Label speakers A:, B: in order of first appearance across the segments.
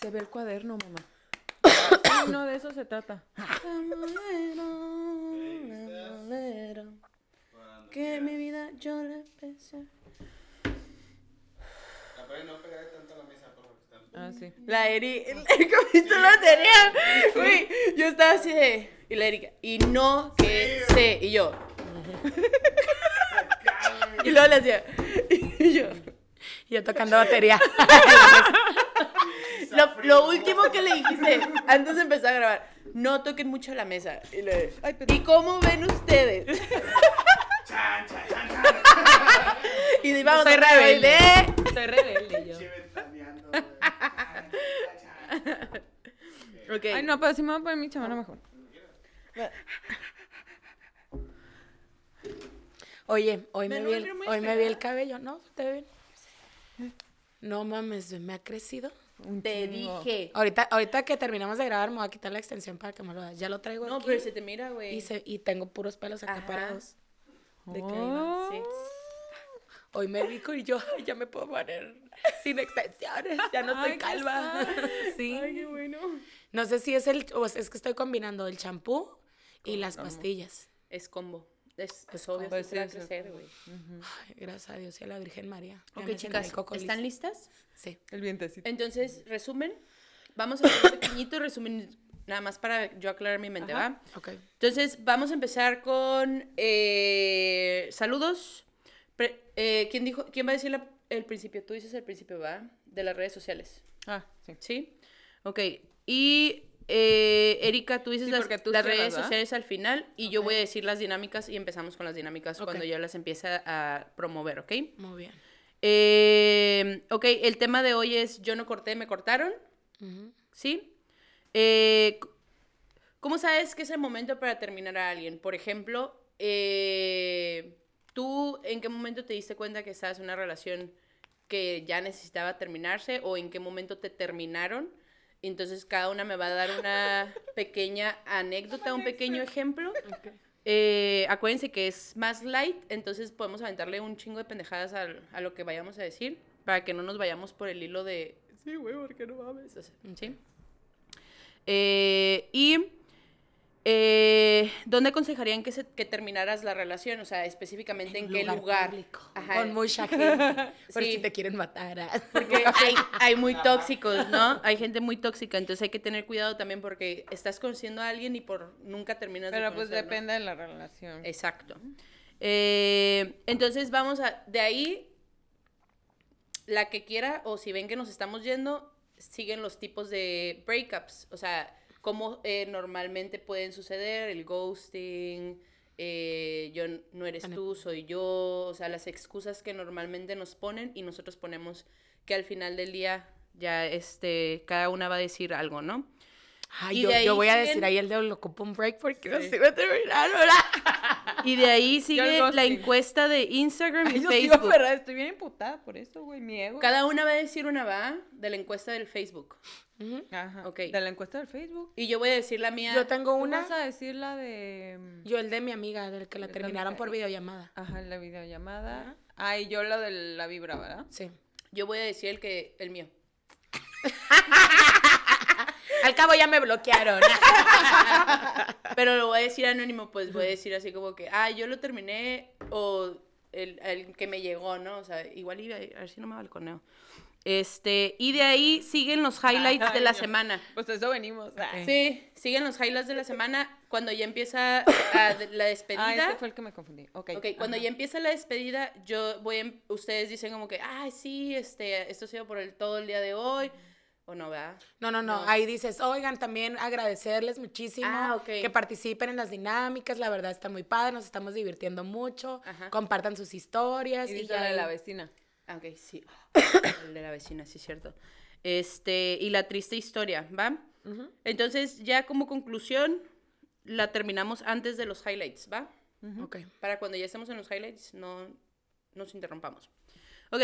A: Se ve el cuaderno, mamá. Sí, no, de eso se trata.
B: Que mi vida yo le empecé.
A: Ah, sí.
B: La Eri, el, el capítulo anterior, güey, yo estaba así de, y la Erika, y no que sé, y yo. y luego le hacía, y yo.
C: Y yo tocando batería.
B: Lo, lo último que le dijiste antes de empezar a grabar, no toquen mucho la mesa. Y, le,
A: Ay, pero-
B: ¿Y cómo ven ustedes? y de, vamos
A: Soy
B: a rebelde.
A: Soy rebelde yo.
B: Ok.
A: Ay, no, pero sí me voy a poner mi chamana mejor.
C: Oye, hoy me,
B: Me
C: vi el, hoy me vi el cabello, ¿no? ¿Te ve bien? No mames, me ha crecido.
A: Un
B: Te
A: chingo.
B: dije.
C: Ahorita, ahorita que terminamos de grabar me voy a quitar la extensión para que me lo veas. Ya lo traigo
B: No,
C: aquí.
B: pero se te mira, güey.
C: y, se- y tengo puros pelos acá
B: Ajá.
C: parados. De.
A: Oh.
B: Sí.
C: Hoy me vi y yo, ya me puedo poner sin extensiones, ya no estoy
A: Ay,
C: calva. Sí.
B: Ay, qué bueno.
C: No sé si es el, o es que estoy combinando el champú y las pastillas.
B: Es combo. Es, es
C: Es
B: obvio va a
A: Pues sí,
B: crecer, güey.
C: Gracias a Dios y a la Virgen María.
B: Ok, chicas, ¿están listas?
C: Sí.
A: El vientecito.
B: Entonces, resumen. Vamos a hacer un pequeñito resumen, nada más para yo aclarar mi mente,
A: Ajá.
B: ¿va?
C: Ok.
B: Entonces, vamos a empezar con eh, saludos. Pre- eh, ¿quién, dijo, ¿Quién va a decir la- el principio? Tú dices el principio, ¿va? De las redes sociales.
A: Ah, sí.
B: ¿Sí? Ok. Y eh, Erika, tú dices
A: Sí,
B: las,
A: tú
B: redes sociales al final y yo voy a decir las dinámicas y empezamos con las dinámicas cuando yo las empiece a promover, ¿ok?
C: Muy bien.
B: Eh, ok, el tema de hoy es yo no corté, me cortaron. ¿sí? Eh, ¿Cómo sabes que es el momento para terminar a alguien? Por ejemplo, eh, ¿tú en qué momento te diste cuenta que estabas en una relación que ya necesitaba terminarse o en qué momento te terminaron? Entonces cada una me va a dar una pequeña anécdota, un pequeño ejemplo. Eh, acuérdense que es más light, entonces podemos aventarle un chingo de pendejadas al- a, lo que vayamos a decir para que no nos vayamos por el hilo de sí, güey, porque no mames. ¿sí? Eh, y eh, ¿dónde aconsejarían que, se, que terminaras la relación? O sea, específicamente en, qué lugar.
C: público,
B: Ajá.
C: Con mucha gente. Por
B: Sí.
C: si te quieren matar. ah.
B: Porque hay, hay muy tóxicos, ¿no? Hay gente muy tóxica, entonces hay que tener cuidado también porque estás conociendo a alguien y por nunca terminas de
A: Pero pues depende de la relación.
B: Exacto. Eh, entonces vamos a, de ahí, la que quiera, o si ven que nos estamos yendo, siguen los tipos de breakups, o sea, cómo eh, normalmente pueden suceder, el ghosting, eh, yo no eres tú, soy yo, o sea, las excusas que normalmente nos ponen y nosotros ponemos que al final del día ya este, cada una va a decir algo, ¿no?
C: Ay, yo, yo voy a decir ahí el de lo ocupo un break porque no se va a terminar, ¿verdad?
B: Y de ahí sigue la encuesta de Instagram y
A: Ay, yo
B: Facebook.
A: estoy bien emputada por eso, güey, mi ego.
B: Cada una va a decir una va de la encuesta del Facebook.
C: Ujú.
A: Ajá.
B: Ok.
A: De la encuesta del Facebook.
B: Y yo voy a decir la mía.
C: Yo tengo
A: ¿Tú
C: una.
A: vas a decir la de... mm,
C: Yo el de mi amiga, del que la
A: Yo
C: terminaron
A: también.
C: por videollamada.
A: Ajá, la videollamada. Ah, y yo la de la vibra, ¿verdad?
C: Sí.
B: Yo voy a decir el que el mío.
C: Al cabo ya me bloquearon.
B: Pero lo voy a decir anónimo, pues voy a decir así como que, ah, yo lo terminé o el, el que me llegó, ¿no? O sea, igual iba a ver si no me balconeo. Este, y de ahí siguen los highlights de la
A: no.
B: semana.
A: Pues a eso venimos. Ah,
B: Sí, siguen los highlights de la semana cuando ya empieza a- la despedida.
A: Ah, ese fue el que me confundí. Ok.
B: Ok, cuando ya empieza la despedida, yo voy, a- ustedes dicen como que, ay, sí, este, esto ha sido por el, todo el día de hoy, o no, ¿verdad?
C: No, no, no. Ahí dices, oigan, también agradecerles muchísimo
B: Ah, ok.
C: que participen en las dinámicas. La verdad está muy padre, nos estamos divirtiendo mucho.
B: Ajá.
C: Compartan sus historias.
A: Y
C: ya
A: la de la vecina.
B: Ah, ok, sí. el de la vecina, sí, cierto. Este, y la triste historia, ¿va? Entonces, ya como conclusión, la terminamos antes de los highlights, ¿va?
C: Ok.
B: Para cuando ya estemos en los highlights, no nos interrumpamos. Ok,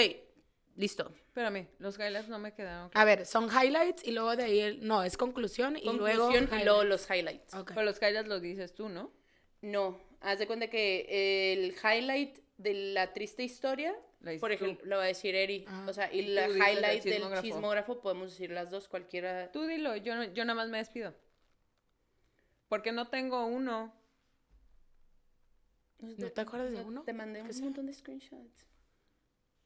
B: listo.
A: Espérame, los highlights no me quedaron.
C: A ver, son highlights y luego de ahí, el- no, es conclusión y luego.
B: Conclusión y luego los highlights.
C: Ok.
A: Pero los highlights los dices tú, ¿no?
B: No, haz de cuenta que el highlight de la triste historia,
A: La
B: por ejemplo, lo va a decir Eri.
C: Ah.
B: O sea, y la
A: el
B: highlight del
A: chismógrafo.
B: chismógrafo podemos decir las dos, cualquiera.
A: Tú dilo, yo, no- yo nada más me despido. Porque no tengo uno.
C: ¿No te acuerdas de uno?
B: Te mandé un montón de screenshots.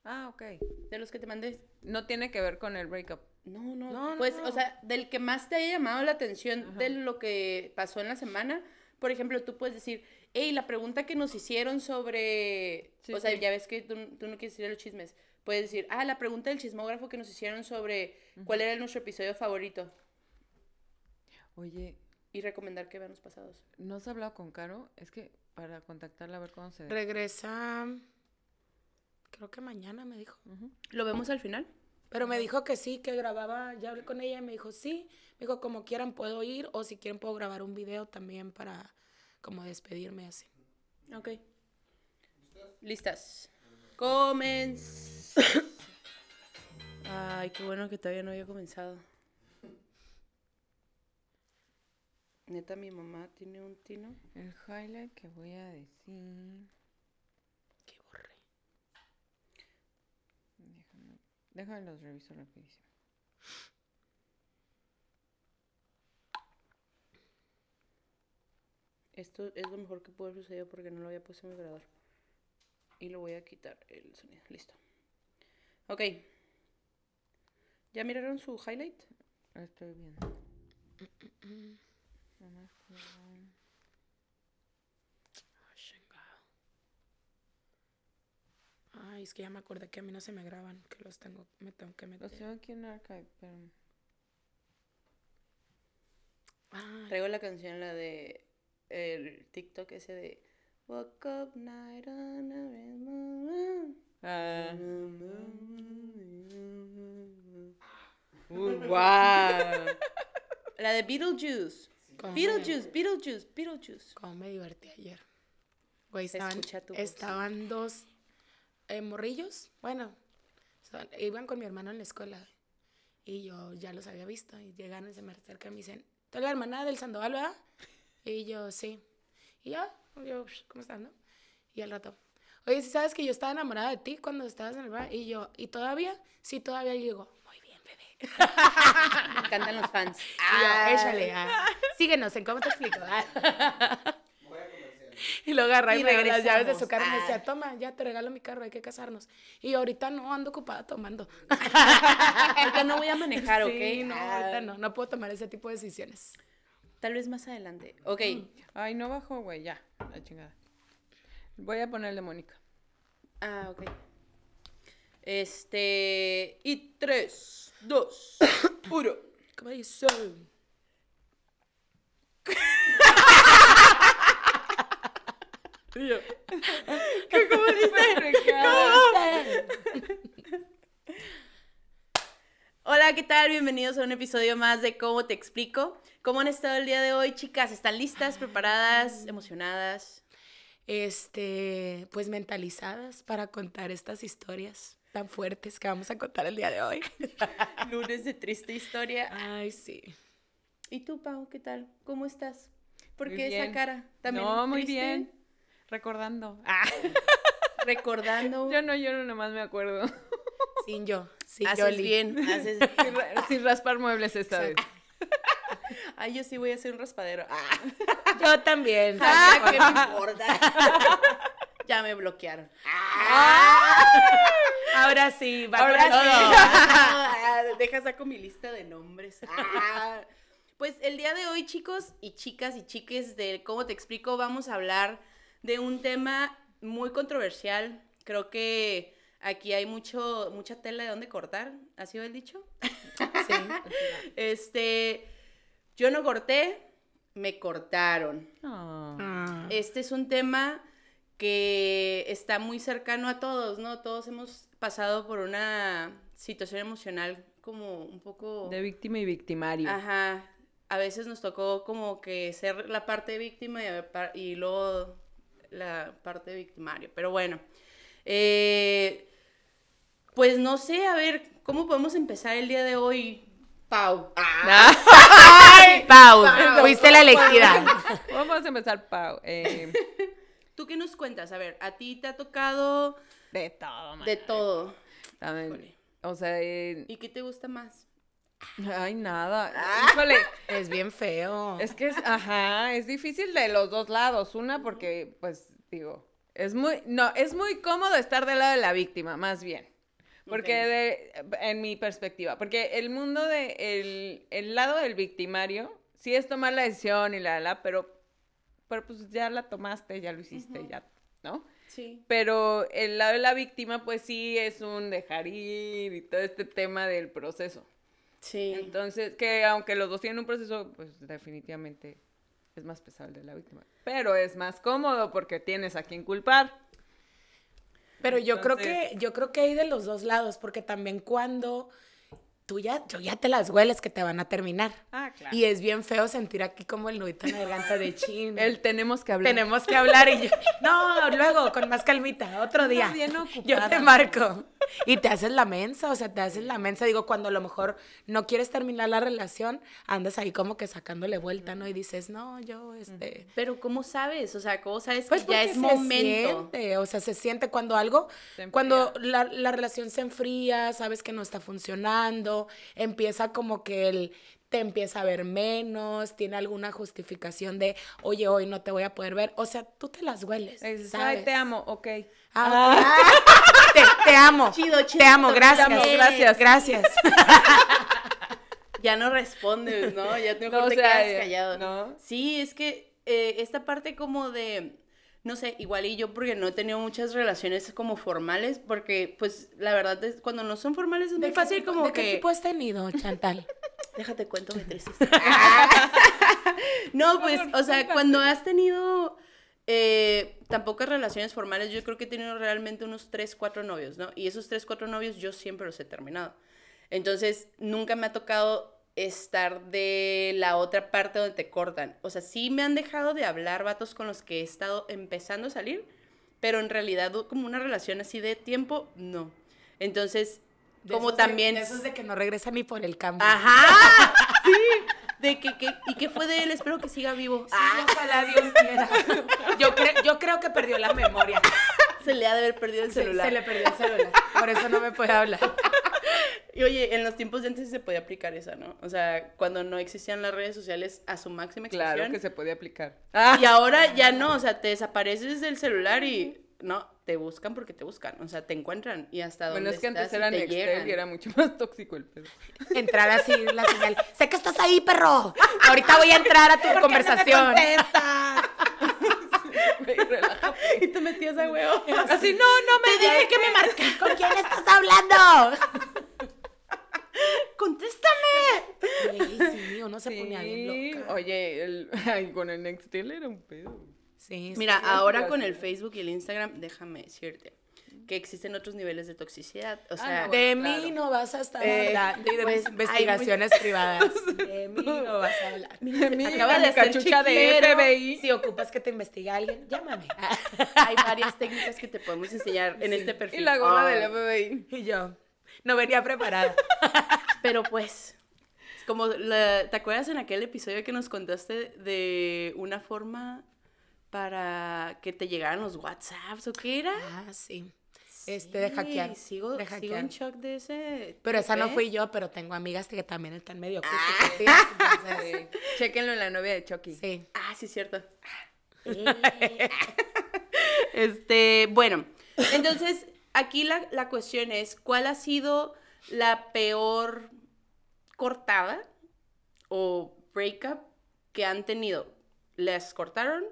A: Ah, ok.
B: De los que te mandé.
A: No tiene que ver con el breakup.
B: No, no,
C: No,
B: pues,
C: no.
B: o sea, del que más te haya llamado la atención
A: Ajá.
B: de lo que pasó en la semana, por ejemplo, tú puedes decir, hey, la pregunta que nos hicieron sobre,
A: Sí,
B: o sea,
A: sí.
B: ya ves que tú, tú no quieres decir los chismes, puedes decir, ah, la pregunta del chismógrafo que nos hicieron sobre cuál era nuestro episodio favorito
A: Oye,
B: y recomendar que vean los pasados.
A: ¿no has hablado con Caro? Es que para contactarla a ver cuándo se...
C: Regresa. Creo que mañana me dijo.
B: ¿Lo vemos al final?
C: Pero me dijo que sí, que grababa. Ya hablé con ella y me dijo sí. Me dijo, como quieran puedo ir o si quieren puedo grabar un video también para como despedirme así.
B: Ok. ¿Listas? Comenz. Ay, qué bueno que todavía no había comenzado. Neta, mi mamá tiene un tino.
A: El highlight que voy a decir...
C: Qué borré.
A: Déjame, los reviso rapidísimo.
B: Esto es lo mejor que pudo haber sucedido porque no lo había puesto en mi grabador. Y lo voy a quitar el sonido. Listo. Ok. ¿Ya miraron su highlight?
A: Estoy bien. Nomás que-
C: Ay, chingado. Ay, es que ya me acordé que a mí no se me graban, que los tengo, me tengo que meter.
A: Los tengo aquí en archive, pero...
C: Ay,
B: Traigo la canción, la de el TikTok ese de Woke up night on a rainbow.
A: Ah,
B: wow. La de Beetlejuice. Beetlejuice, Beetlejuice, Beetlejuice.
C: Cómo me divertí ayer. Güey, estaban, estaban dos eh, morrillos, bueno, son- iban con mi hermano en la escuela y yo ya los había visto y llegan y se me acercan y me dicen, ¿tú eres la hermana del Sandoval, verdad? Y yo, sí. Y ya, yo, "Psh, ¿cómo estás, no? Y al rato, oye, si sabes que yo estaba enamorada de ti cuando estabas en el bar? Y yo, ¿y todavía? Sí, todavía. Y digo, muy bien, bebé.
B: Me encantan los fans.
C: Y yo, échale, ah, síguenos en cómo te explico. ah". Y luego agarra y,
B: Y
C: me dio las llaves de su carro y me
B: Ah.
C: decía, toma, ya te regalo mi carro, hay que casarnos. Y ahorita no, ando ocupada tomando.
B: Ahorita no voy a manejar, ¿ok?
C: Sí, no,
B: Ah,
C: ahorita no, no puedo tomar ese tipo de decisiones.
B: Tal vez más adelante. Ok.
A: Ay, no bajó, güey, ya. La chingada. Voy a poner el de Mónica.
B: Ah, ok. Este. Y tres, dos, uno.
C: ¿Cómo dice?
B: ¿Cómo dice? Hola, ¿qué tal? Bienvenidos a un episodio más de ¿Cómo te explico? ¿Cómo han estado el día de hoy, chicas? ¿Están listas, preparadas, emocionadas?
C: Este, pues mentalizadas para contar estas historias tan fuertes que vamos a contar el día de hoy.
B: Lunes de triste historia.
C: Ay, sí.
B: ¿Y tú, Pau, qué tal? ¿Cómo estás? ¿Por qué esa cara? ¿También
A: no, muy
B: triste?
A: bien. Recordando. Ah,
B: Recordando.
A: yo no lloro, nomás me acuerdo.
C: Sin yo, sin
B: haces
C: Yoli.
B: bien, haces...
A: Sin, ra- sin raspar muebles esta vez.
B: Ay, yo sí voy a hacer un raspadero. Ah,
C: Yo también.
B: ah, ¿qué me importa? ya me bloquearon.
C: Ahora sí, va
B: Ahora sí. Ah, Deja saco mi lista de nombres. Ah. Pues el día de hoy, chicos y chicas y chiques de cómo te explico, vamos a hablar de un tema muy controversial. Creo que aquí hay mucho, mucha tela de dónde cortar. ¿Ha sido el dicho?
C: Sí.
B: Este, yo no corté, me cortaron.
A: Ah.
B: Este es un tema que está muy cercano a todos, ¿no? Todos hemos pasado por una situación emocional como un poco...
A: De víctima y victimario.
B: Ajá. A veces nos tocó como que ser la parte víctima y, a- pa- y luego la parte victimario. Pero bueno. eh, pues no sé, a ver, ¿cómo podemos empezar el día de hoy, Pau?
C: Ay, Pau, fuiste la elegida.
A: Vamos a empezar, Pau. Eh,
B: ¿Tú qué nos cuentas? A ver, a ti te ha tocado
A: De todo, man.
B: de todo.
A: También. O sea, eh,
B: ¿Y qué te gusta más?
A: Ay, nada.
B: Ah.
A: Híjole,
C: Es bien feo.
A: es que es, ajá, es difícil de los dos lados. Una, porque, pues, digo, es muy, no, es muy cómodo estar del lado de la víctima, más bien. Porque de, en mi perspectiva, porque el mundo de, el, el lado del victimario, sí es tomar la decisión y la, la, pero, pero pues ya la tomaste, ya lo hiciste, ya, ¿no?
B: Sí.
A: Pero el lado de la víctima, pues sí es un dejar ir y todo este tema del proceso.
B: Sí.
A: Entonces, que aunque los dos tienen un proceso, pues definitivamente es más pesado el de la víctima. Pero es más cómodo porque tienes a quien culpar.
C: Pero yo creo que, yo creo que hay de los dos lados, porque también cuando tú ya, yo ya te las hueles que te van a terminar.
A: Ah, claro.
C: Y es bien feo sentir aquí como el nudito en la garganta de chin.
A: El tenemos que hablar.
C: Tenemos que hablar y yo, no, luego, con más calmita, otro día.
A: bien
C: Yo te marco. Y te haces la mensa, o sea, te haces la mensa. Digo, cuando a lo mejor no quieres terminar la relación, andas ahí como que sacándole vuelta, ¿no? Y dices, no, yo, este...
B: Pero ¿cómo sabes? O sea, ¿cómo sabes
C: Pues
B: que ya es
C: se
B: momento?
C: siente, o sea, se siente cuando algo, cuando la, la relación se enfría, sabes que no está funcionando, empieza como que el te empieza a ver menos, tiene alguna justificación de, oye, hoy no te voy a poder ver, o sea, tú te las hueles.
A: Ay, te amo, ok.
C: Ah, ok. te, te amo,
B: Chido, chido,
C: te amo,
B: te
C: gracias,
A: amo, gracias.
C: gracias.
B: Ya no respondes, ¿no? Ya mejor
A: No, o
B: te
A: sea,
B: quedas
A: ya-
B: callado.
A: ¿no?
B: Sí, es que eh, esta parte como de, no sé, igual y yo porque no he tenido muchas relaciones como formales, porque pues la verdad es cuando no son formales es muy
C: ¿De
B: fácil
C: qué, tipo-
B: como
C: ¿De
B: que...
C: qué tipo has tenido, Chantal?
B: Déjate cuento mi tristeza. no, pues, o sea, cuando has tenido eh, tan pocas relaciones formales, yo creo que he tenido realmente unos 3, 4 novios, ¿no? Y esos 3, 4 novios yo siempre los he terminado. Entonces, nunca me ha tocado estar de la otra parte donde te cortan. O sea, sí me han dejado de hablar vatos con los que he estado empezando a salir, pero en realidad como una relación así de tiempo, no. Entonces,
C: De
B: como
C: de-
B: también...
C: de esos de que no regresan ni por el cambio.
B: Ajá, sí. De que, que- ¿Y qué fue de él? Espero que siga vivo.
C: Sí, ojalá Dios quiera. Yo, cre- yo creo que perdió la memoria.
B: Se le ha de haber perdido el celular.
C: Se, le perdió el celular. Por eso no me puede hablar.
B: Y oye, en los tiempos de antes se podía aplicar esa, ¿no? O sea, cuando no existían las redes sociales a su máxima expresión.
A: Claro que se podía aplicar.
B: Y ahora ya no, o sea, te desapareces del celular y no, te buscan porque te buscan, o sea, te encuentran y hasta
A: Bueno,
B: donde
A: es que antes
B: estás y
A: era
B: te
A: Nextel
B: llegan.
A: y era mucho más tóxico el pedo.
C: Entrar así la señal. Sé que estás ahí, perro. Ahorita voy a entrar a tu conversación.
A: Güey, relájate.
B: Y te metías a huevo.
A: Así, no, no me
C: Te dije que me marca. ¿Con quién estás hablando?
B: ¡Contéstame!
C: Ey, sí, uno se ponía bien loca.
A: Oye, el, ay, con el Nextel era un pedo.
C: Sí,
B: Mira,
C: sí.
B: ahora con el Facebook y el Instagram, déjame decirte que existen otros niveles de toxicidad. O
A: Ah,
B: sea,
A: no,
C: De
A: Claro.
C: mí no vas a estar
B: Eh,
C: hablando y de
B: pues,
C: mis
B: hay
C: investigaciones privadas. De mí no vas a hablar.
B: Acaba de hacer
A: cachucha de
B: chiclero.
A: FBI.
C: Si ocupas que te investigue alguien, llámame.
B: hay varias técnicas que te podemos enseñar en este perfil.
A: Y la gorra
B: Ay,
A: del FBI.
C: Y yo, no venía preparada.
B: Pero pues, como la- ¿te acuerdas en aquel episodio que nos contaste de una forma para que te llegaran los WhatsApps o qué era?
C: Ah, sí. Este, de hackear.
B: Sigo,
C: de
B: sigo en shock de ese.
C: Pero esa no
B: ¿eh?
C: fui yo, pero tengo amigas que también están medio
B: Ah.
C: entonces,
A: Sí. Chéquenlo en la novia de Chucky.
C: Sí.
B: Ah, sí, cierto. este, bueno, entonces aquí la, la cuestión es, ¿cuál ha sido la peor cortada o breakup que han tenido? ¿Les cortaron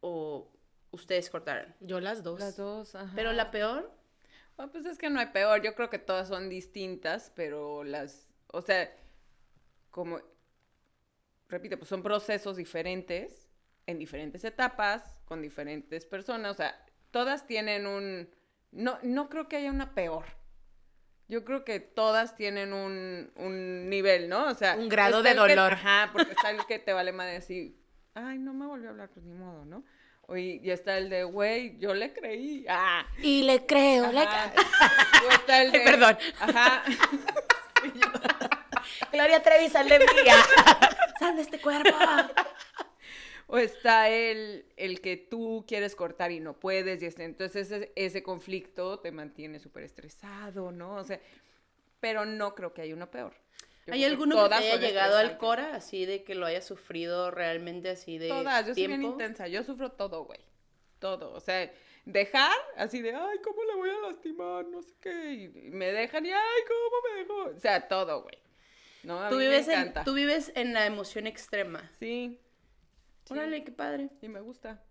B: o ustedes cortaron?
C: Yo las dos.
A: Las dos, ajá.
B: Pero la peor,
A: Ah, pues es que no hay peor. Yo creo que todas son distintas, pero las. O sea, como. Repito, pues son procesos diferentes, en diferentes etapas, con diferentes personas. O sea, todas tienen un. No, no creo que haya una peor. Yo creo que todas tienen un, un nivel, ¿no? O sea,
C: Un grado de
A: que-
C: dolor.
A: ajá, porque está el que te vale más decir, ay, no me volvió a hablar, pues ni modo, ¿no? O y, está el de, güey, yo le creí. Ah,
C: Y le creo. le
A: Ajá.
C: ca-
A: O está el de-
C: Perdón.
A: Ajá.
C: Gloria Trevi, sal de mía.
B: ¡sal de este cuerpo!
A: o está el, el que tú quieres cortar y no puedes, y este, entonces ese, ese conflicto te mantiene súper estresado, ¿no? O sea, pero no creo que haya uno peor. Yo
B: ¿Hay alguno que
A: todas
B: haya llegado al. Cora, así de que lo haya sufrido realmente así de
A: Todas, yo soy bien intensa, yo sufro todo, güey. Todo, o sea, dejar así de, ay, ¿cómo le voy a lastimar? No sé qué, y me dejan y, ay, ¿cómo me dejó? O sea, todo, güey. No, a
B: Tú
A: mí
B: vives,
A: me
B: en, tú vives en la emoción extrema.
A: Sí, Sí.
B: Órale, qué padre.
A: y me gusta.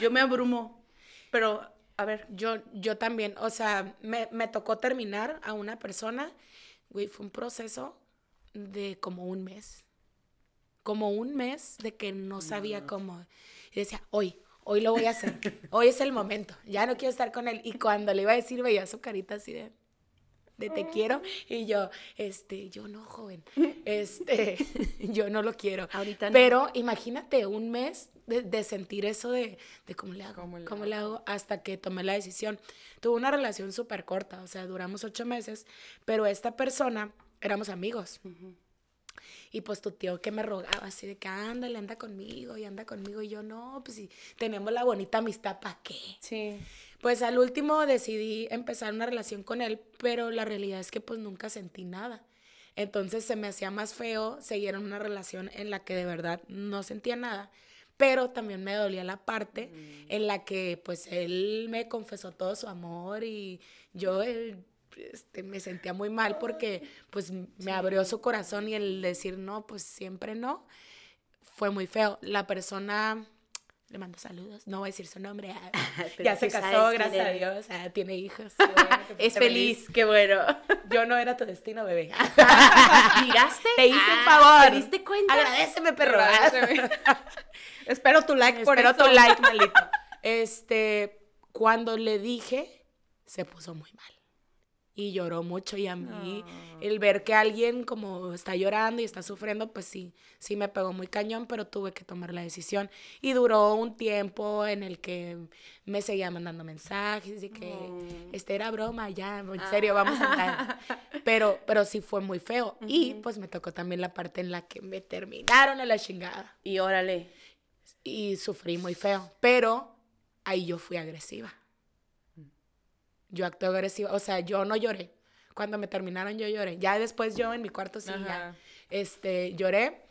B: Yo me abrumo, pero a ver,
C: Yo, yo también, o sea, me, me tocó terminar a una persona, güey, fue un proceso de como un mes. Como un mes de que no sabía cómo. Y decía, hoy, hoy lo voy a hacer. Hoy es el momento. Ya no quiero estar con él. Y cuando le iba a decir, veía su carita así de, de te quiero. Y yo, este, yo no, joven. Este, yo no lo quiero.
B: Ahorita no.
C: Pero imagínate un mes de, de sentir eso de, de cómo le hago,
A: ¿Cómo le,
C: hago hasta que tomé la decisión. Tuve una relación súper corta, o sea, duramos ocho meses, pero esta persona éramos amigos. Y pues tu tío que me rogaba así de que ándale, anda conmigo y anda conmigo. Y yo, no, pues si tenemos la bonita amistad, ¿para qué?
B: sí.
C: Pues al último decidí empezar una relación con él, pero la realidad es que pues nunca sentí nada. Entonces se me hacía más feo seguir en una relación en la que de verdad no sentía nada, pero también me dolía la parte en la que pues él me confesó todo su amor y yo eh, este, me sentía muy mal porque pues me abrió su corazón y el decir no, pues siempre no, fue muy feo. La persona... Le mando saludos, no voy a decir su nombre. ah, ya se casó, gracias a. Dios. ah, tiene hijos. bueno,
B: Es feliz, qué bueno.
C: Yo no era tu destino, bebé.
B: ¿Miraste?
C: Te hice
B: Ah,
C: un favor.
B: ¿Te diste cuenta?
C: Agradeceme, perro.
A: Agradeceme. Espero tu like por
C: Espero
A: eso.
C: tu like, maldito. Este, cuando le dije, se puso muy mal. Y lloró mucho y a mí
A: Ah.
C: el ver que alguien como está llorando y está sufriendo, pues sí, sí me pegó muy cañón, pero tuve que tomar la decisión. Y duró un tiempo en el que me seguía mandando mensajes y que
B: Mm.
C: este era broma, ya, en serio, vamos a andar. Pero, pero sí fue muy feo. Y pues me tocó también la parte en la que me terminaron a la chingada
B: Y órale.
C: y sufrí muy feo, pero ahí yo fui agresiva. Yo actué agresiva, o sea, yo no lloré. Cuando me terminaron yo lloré. Ya después yo en mi cuarto sí, ya, este, lloré,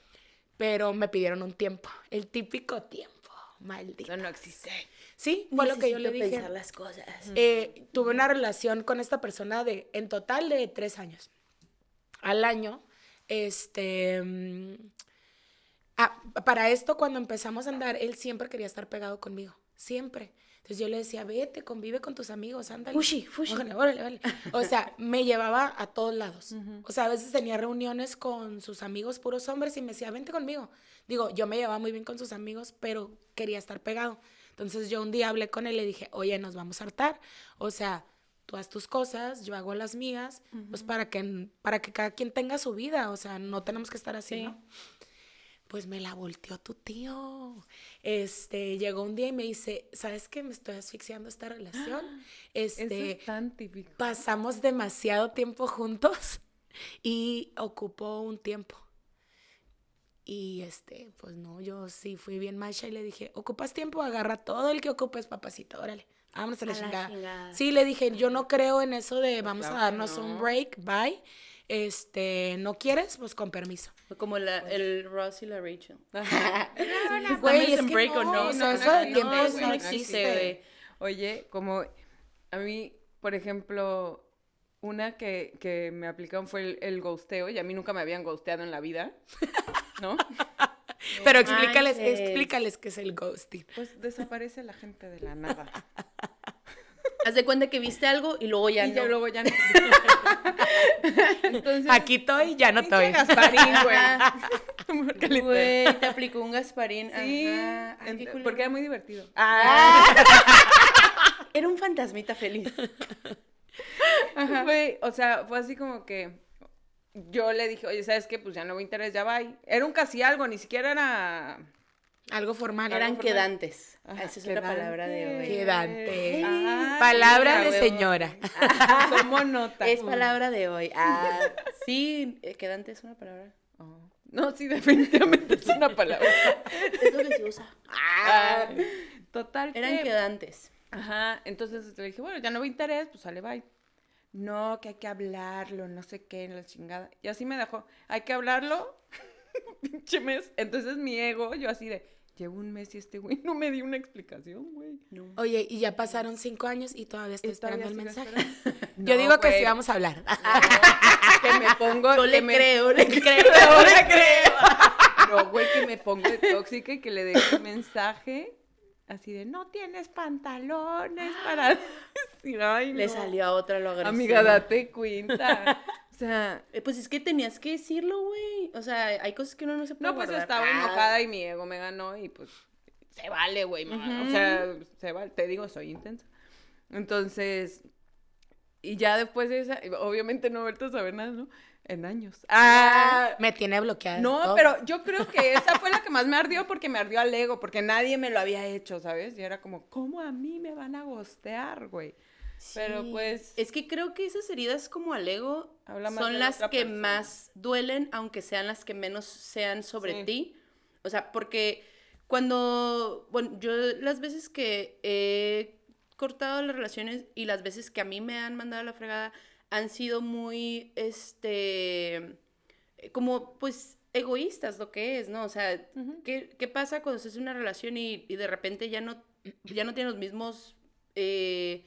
C: pero me pidieron un tiempo, el típico tiempo, maldito.
A: Eso no existe.
C: Sí, fue lo que yo le dije.
B: pensar las cosas.
C: Eh, tuve una relación con esta persona de, en total de tres años. Al año, este... mm, ah, para esto, cuando empezamos a andar, él siempre quería estar pegado conmigo. Siempre. Entonces yo le decía, vete, convive con tus amigos, ándale.
B: Fushi, fushi.
C: Órale, órale, órale. O sea, me llevaba a todos lados. O sea, a veces tenía reuniones con sus amigos puros hombres y me decía, vente conmigo. Digo, yo me llevaba muy bien con sus amigos, pero quería estar pegado. Entonces yo un día hablé con él y le dije, oye, nos vamos a hartar. O sea, tú haz tus cosas, yo hago las mías, pues para que, para que cada quien tenga su vida. O sea, no tenemos que estar así,
B: Sí.
C: ¿no? Pues me la volteó tu tío. Este, llegó un día y me dice, ¿sabes qué? Me estoy asfixiando esta relación.
A: Eso
C: Este,
A: es tan típico.
C: pasamos demasiado tiempo juntos y ocupó un tiempo. Y este, pues no, yo sí fui bien macha y le dije, ¿ocupas tiempo? Agarra todo el que ocupes, papacito, órale. Vámonos a la,
B: A la
C: chingada. Sí, le dije, yo no creo en eso de vamos
A: claro
C: a darnos un break, bye. Este, ¿no quieres? Pues con permiso.
B: Como la, el Ross y la Rachel.
C: Güey,
B: ¿Estamos
C: es
B: en
C: que
B: break o
C: no,
B: no?
C: o sea,
A: no,
C: eso
A: no
C: de no
A: no
C: existe.
A: Oye, como a mí, por ejemplo, una que, que me aplicaron fue el, el ghosteo y a mí nunca me habían ghosteado en la vida, ¿no?
C: Pero explícales, explícales qué es el ghosting.
A: Pues desaparece la gente de la nada.
B: Haz de cuenta que viste algo y luego ya
A: y
B: no.
A: ya luego ya no. Entonces,
C: Aquí estoy, ya no estoy.
A: Gasparín, güey.
B: Güey, te aplicó un Gasparín.
A: Sí,
B: Ajá. Ay,
A: porque era muy divertido.
B: Era un fantasmita feliz.
A: Güey, o sea, fue así como que yo le dije, oye, ¿sabes qué? Pues ya no hubo interés, ya va. Era un casi algo, ni siquiera era...
C: Algo formal.
B: Eran
C: algo formal.
B: quedantes.
A: Ajá,
B: Esa es otra palabra de hoy.
C: Quedante.
A: Ah,
C: Palabra de señora.
A: Tomo nota.
B: Es palabra de hoy. Ah, sí, eh, quedante es una palabra.
A: Oh. No, sí, definitivamente es una palabra.
B: Es lo que se usa.
A: Ah, total.
B: Eran
A: que-
B: quedantes.
A: Ajá, entonces le dije, bueno, ya no me interés, pues sale, bye. No, que hay que hablarlo, no sé qué, la chingada. Y así me dejó, hay que hablarlo, pinche mes. Entonces mi ego, yo así de, llevo un mes y este güey no me dio una explicación, güey.
B: No.
C: Oye, y ya pasaron cinco años y todavía estoy
A: Y todavía
C: esperando el mensaje.
A: esperando.
C: Yo
A: No,
C: digo que sí vamos a hablar.
A: Que me pongo, que
B: le
A: me-
B: creo, le creo,
A: Yo
B: le creo.
A: No, güey, que me pongo de tóxica y que le deje un mensaje así de, no tienes pantalones para decir, ay,
B: Le
A: no".
B: salió a otra lo agresivo.
A: Amiga, date cuenta. O sea,
B: Eh, Pues es que tenías que decirlo, güey. O sea, hay cosas que uno no se puede
A: no, pues
B: guardar.
A: estaba
B: Ah.
A: enojada y mi ego me ganó y pues se vale, güey. O sea, se vale. Te digo, soy intensa. Entonces, y ya después de esa, obviamente no he vuelto a saber nada, ¿no? En años. Ah,
C: Me tiene bloqueada.
A: no,
C: todo.
A: pero yo creo que esa fue la que más me ardió porque me ardió al ego, porque nadie me lo había hecho, ¿sabes? Y era como, ¿cómo a mí me van a gostear, güey? Pero pues,
B: Es que creo que esas heridas como al ego son
A: la
B: las que
A: persona.
B: más duelen, aunque sean las que menos sean sobre
A: Sí.
B: ti. O sea, porque cuando, bueno, yo las veces que he cortado las relaciones y las veces que a mí me han mandado a la fregada han sido muy, este, como pues egoístas lo que es, ¿no? O sea. ¿qué, qué pasa cuando estás en una relación y, y de repente ya no, ya no tienes los mismos... eh,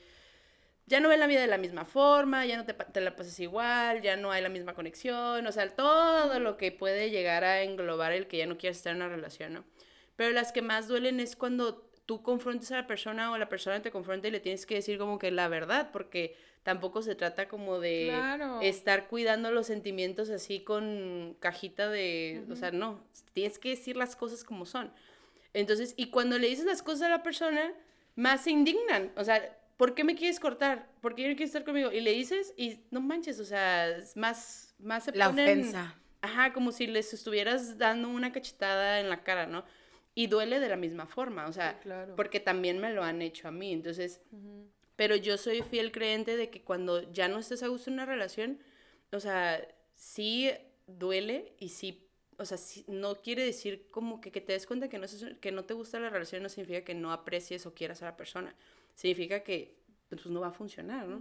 B: ya no ven la vida de la misma forma, ya no te, te la pasas igual, ya no hay la misma conexión, o sea, todo lo que puede llegar a englobar el que ya no quieres estar en una relación, ¿no? Pero las que más duelen es cuando tú confrontas a la persona o la persona te confronta y le tienes que decir como que la verdad, porque tampoco se trata como de
A: Claro.
B: estar cuidando los sentimientos así con cajita de, o sea, no, tienes que decir las cosas como son. Entonces, y cuando le dices las cosas a la persona, más se indignan. O sea, ¿por qué me quieres cortar? ¿Por qué no quieres estar conmigo? Y le dices y no manches, o sea, es más, más se
C: La
B: ponen-
C: ofensa.
B: Ajá, como si les estuvieras dando una cachetada en la cara, ¿no? Y duele de la misma forma, o sea,
A: Sí, claro.
B: porque también me lo han hecho a mí. Entonces, pero yo soy fiel creyente de que cuando ya no estés a gusto en una relación, o sea, sí duele y sí, o sea, sí- no quiere decir como que, que te des cuenta que no, es- que no te gusta la relación, no significa que no aprecies o quieras a la persona. Significa que pues, no va a funcionar, ¿no?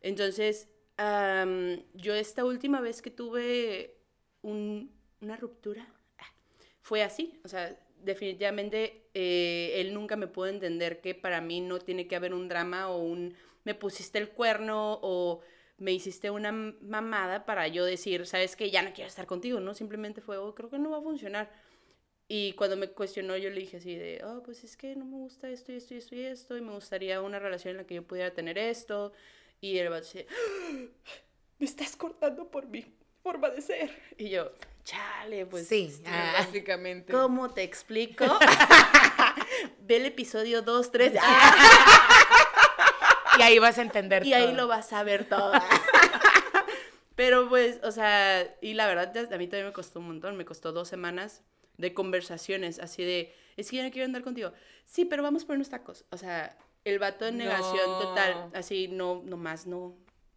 B: Entonces, am, yo esta última vez que tuve un- una ruptura, ah, fue así. O sea, definitivamente eh, él nunca me pudo entender que para mí no tiene que haber un drama o un me pusiste el cuerno o me hiciste una mamada para yo decir, sabes que ya no quiero estar contigo, ¿no? Simplemente fue, oh, creo que no va a funcionar. Y cuando me cuestionó, yo le dije así de, oh, pues es que no me gusta esto y esto y esto y esto, y me gustaría una relación en la que yo pudiera tener esto. Y él va a decir, me estás cortando por mi forma de ser. Y yo, chale, pues.
C: Sí,
B: este,
C: ah.
A: básicamente.
B: ¿Cómo te explico? Ve el episodio 2, 3.
C: Y ahí vas a entender
B: Y ahí lo vas a ver todo. Pero pues, o sea, y la verdad, a mí también me costó un montón. Me costó dos semanas de conversaciones así de, es que yo no quiero andar contigo. Sí, pero vamos por unos tacos. O sea, el vato en negación
A: No.
B: total. Así, no, nomás no.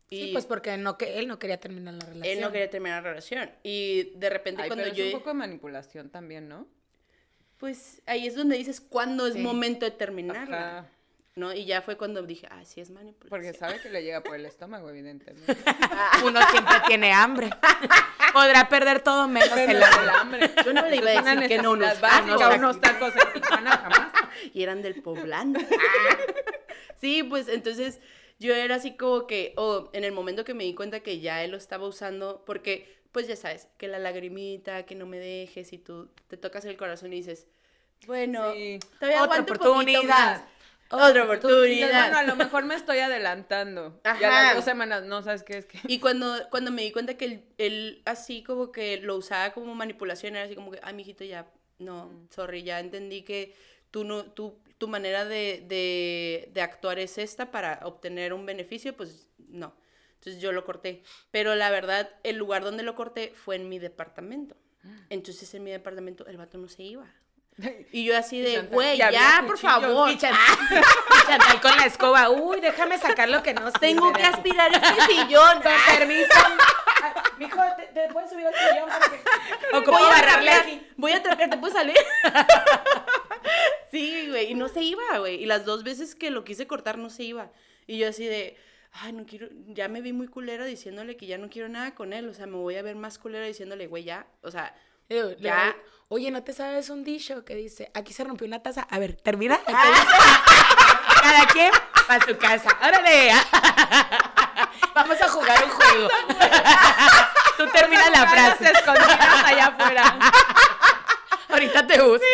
B: Y
C: Sí, pues porque no, que él no quería terminar la relación.
B: él no quería terminar la relación. Y de repente
A: Ay,
B: cuando
A: pero
B: yo...
A: es un poco de manipulación también, ¿no?
B: Pues ahí es donde dices cuándo es momento de terminarla.
A: Ajá.
B: ¿No? Y ya fue cuando dije, ah, sí es manipulación.
A: Porque sabe que le llega por el estómago, evidentemente.
C: Uno siempre tiene hambre. Podrá perder todo menos el
A: Pero
C: hambre.
A: el hambre.
B: Yo no le iba a decir que no unos tacos.
A: unos tacos en Tijuana jamás.
B: y eran del poblano. sí, pues entonces yo era así como que, oh, en el momento que me di cuenta que ya él lo estaba usando, porque pues ya sabes, que la lagrimita, que no me dejes y tú te tocas el corazón y dices, bueno,
A: Sí.
B: todavía
C: Otra
B: aguanto un poquito
C: oportunidad.
B: más. Otra oportunidad.
A: Bueno, a lo mejor me estoy adelantando. Ya
B: Ajá.
A: las dos semanas, no, ¿sabes qué? Es que...
B: Y cuando, cuando me di cuenta que él, él así como que lo usaba como manipulación, era así como que, ay, mijito, ya, no, sorry, ya entendí que tú no, tú, tu manera de, de, de actuar es esta para obtener un beneficio, pues no. Entonces yo lo corté. Pero la verdad, el lugar donde lo corté fue en mi departamento. Entonces en mi departamento el vato no se iba. Y yo así de, güey, ya, por favor.
C: Y Chantal, con la escoba. Uy, déjame sacar lo que no sirve
B: Tengo que aspirar este sillón.
C: Con permiso. Mijo, ¿te, te puedes subir al sillón para que... O
B: Voy
C: como
B: a
C: agarrarle
B: trapear,
C: aquí.
B: Voy a trapear, ¿te puedes salir? sí, güey, y no se iba, güey. Y las dos veces que lo quise cortar no se iba. Y yo así de, ay, no quiero, ya me vi muy culera diciéndole que ya no quiero nada con él. O sea, me voy a ver más culera diciéndole, güey, ya. O sea,
C: Digo,
B: Ya.
C: Oye, ¿no te sabes un dicho que dice, aquí se rompió una taza? A ver, termina. Cada quien a su casa. ¡Órale! Vamos a jugar un juego. Tú termina la frase.
A: escondidas allá afuera.
C: Ahorita te busco.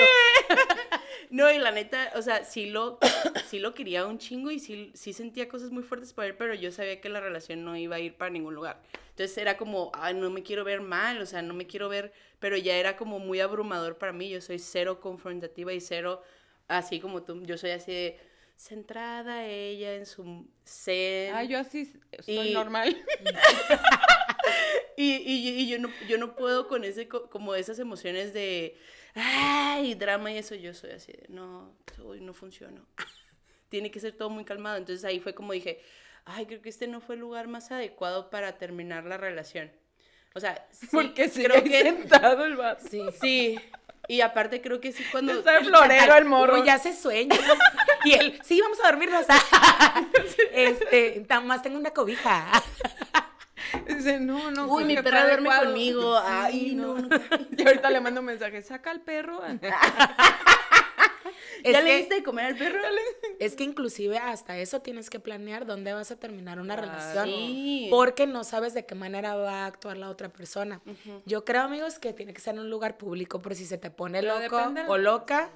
B: no, y la neta, o sea, sí lo, sí lo quería un chingo y sí, sí sentía cosas muy fuertes por él, pero yo sabía que la relación no iba a ir para ningún lugar. Entonces era como, no me quiero ver mal, o sea, no me quiero ver, pero ya era como muy abrumador para mí. Yo soy cero confrontativa y cero, así como tú, yo soy así de centrada ella en su ser.
A: Ah, yo así soy
B: Y-
A: normal.
B: Y, y, y yo, no, yo no puedo con ese, co- como esas emociones de, ay, drama y eso, yo soy así de, no, hoy no funciono. Tiene que ser todo muy calmado. Entonces ahí fue como dije, ay, creo que este no fue el lugar más adecuado para terminar la relación. O sea, sí,
A: Porque sí,
B: creo que...
A: sentado el vato.
C: Sí.
B: Sí, y aparte creo que sí cuando...
A: Está de florero el morro.
C: Ya se sueña. Y él, sí, vamos a dormirnos. Este, más tengo una cobija.
A: Dice, no, no.
B: Uy,
A: creo
B: mi perra duerme conmigo. Ay, no, no.
A: Y ahorita le mando un mensaje, saca al perro.
C: Es
B: ¿Ya le
C: que-
B: diste de comer al perro?
C: Es que inclusive hasta eso tienes que planear dónde vas a terminar una
A: Claro.
C: relación. Porque no sabes de qué manera va a actuar la otra persona. Yo creo, amigos, que tiene que ser en un lugar público por si se te pone
A: Pero
C: loco o loca.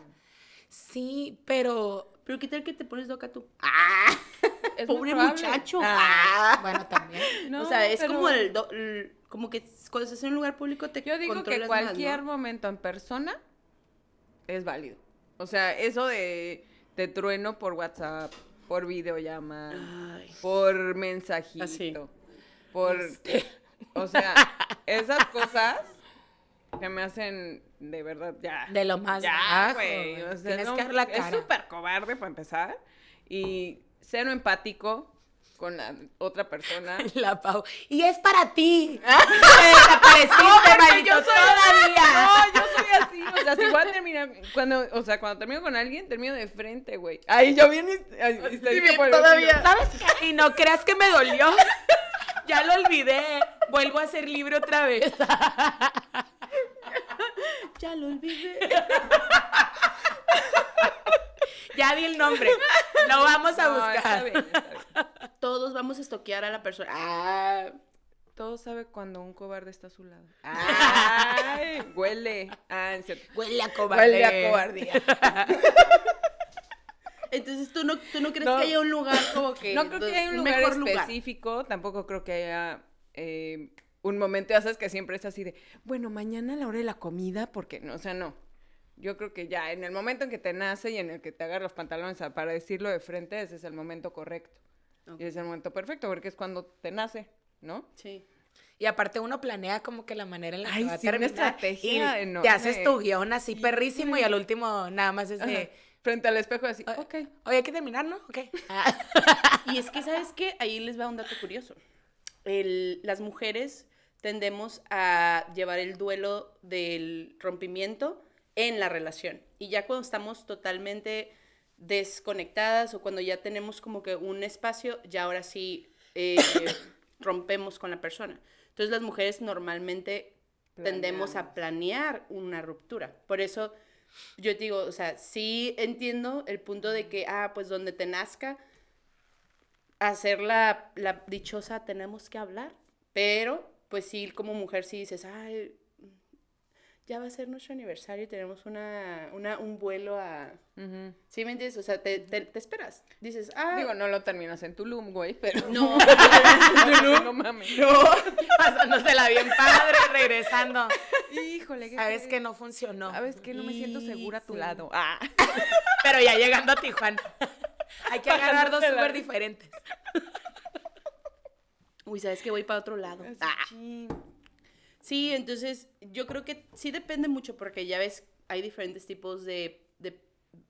C: Sí, pero...
B: Pero qué tal que te pones loca tú.
A: Es muy
B: Pobre muchacho.
C: Ah, bueno, también.
A: No,
B: o sea, es
A: pero
B: como el, do- el- como que cuando estás en un lugar público te
A: Yo digo que
B: controlas más, ¿no?
A: cualquier momento en persona es válido. O sea, eso de, de trueno por WhatsApp, por videollamada,
B: Ay.
A: por mensajito,
B: Así.
A: por...
C: Este.
A: O sea, esas cosas que me hacen de verdad ya...
C: De lo más
A: ya, güey. o sea,
C: Tienes
A: no,
C: que dar la
A: Es súper cobarde para empezar. Y cero empático con la otra persona.
C: La Pau. Y es para ti. Te desapareciste, maldito,
A: yo soy
C: todavía.
A: No, yo soy así. O sea, si voy a terminar. Cuando, o sea, cuando termino con alguien, termino de frente, güey. Ahí yo bien.
B: bien, todavía.
C: ¿Sabes qué? Y no creas que me dolió. Ya lo olvidé. Vuelvo a ser libre otra vez.
B: Ya lo olvidé.
C: Ya di el nombre. Lo vamos a buscar.
B: Todos vamos a estoquear a la persona. Ah,
A: Todo sabe cuando un cobarde está a su lado. Ay, huele. Ah.
C: Huele a cobarde.
A: Huele a cobardía.
B: entonces tú no, tú no crees
A: No.
B: que haya un lugar como que.
A: No creo que haya un lugar específico, tampoco creo que haya eh, un momento, ya sabes que siempre es así de, bueno, mañana a la hora de la comida, porque no, o sea, no. Yo creo que ya en el momento en que te nace y en el que te agarras los pantalones a- para decirlo de frente, ese es el momento correcto. Y es el momento perfecto, porque es cuando te nace, ¿no?
B: Sí.
C: Y aparte uno planea como que la manera en la que
A: Ay,
C: va a
A: sí, una
C: terminar.
A: estrategia
C: y
A: enorme.
C: te haces tu guion así perrísimo y al último nada más es de...
A: Ajá. Frente al espejo así,
C: "Oye,
A: ok.
C: Oye, hay que terminar, ¿no? Ok. Ah.
B: Y es que, ¿sabes qué? Ahí les va un dato curioso. El- las mujeres tendemos a llevar el duelo del rompimiento en la relación. Y ya cuando estamos totalmente desconectadas o cuando ya tenemos como que un espacio, ya ahora sí eh, rompemos con la persona. Entonces las mujeres normalmente tendemos a planear una ruptura. Por eso yo digo, o sea, sí entiendo el punto de que, ah, pues donde te nazca, hacer la, la dichosa tenemos que hablar, pero pues sí, como mujer sí dices, ay, ya va a ser nuestro aniversario y tenemos una, una, un vuelo a... ¿Sí me entiendes? O sea, te, te, te esperas. Dices, ah,
A: Digo, no lo terminas en Tulum, güey, pero...
B: no,
A: no mames.
C: No, pasándosela bien padre, regresando.
A: Híjole, ¿qué
C: Sabes que no funcionó.
A: ¿Sabes que No me siento segura a tu
B: Sí.
A: lado. Ah.
C: Pero ya llegando a Tijuana. Hay que agarrar dos súper diferentes.
B: uy, ¿sabes que Voy para otro lado. Ah. Sí, entonces yo creo que sí depende mucho porque ya ves, hay diferentes tipos de, de,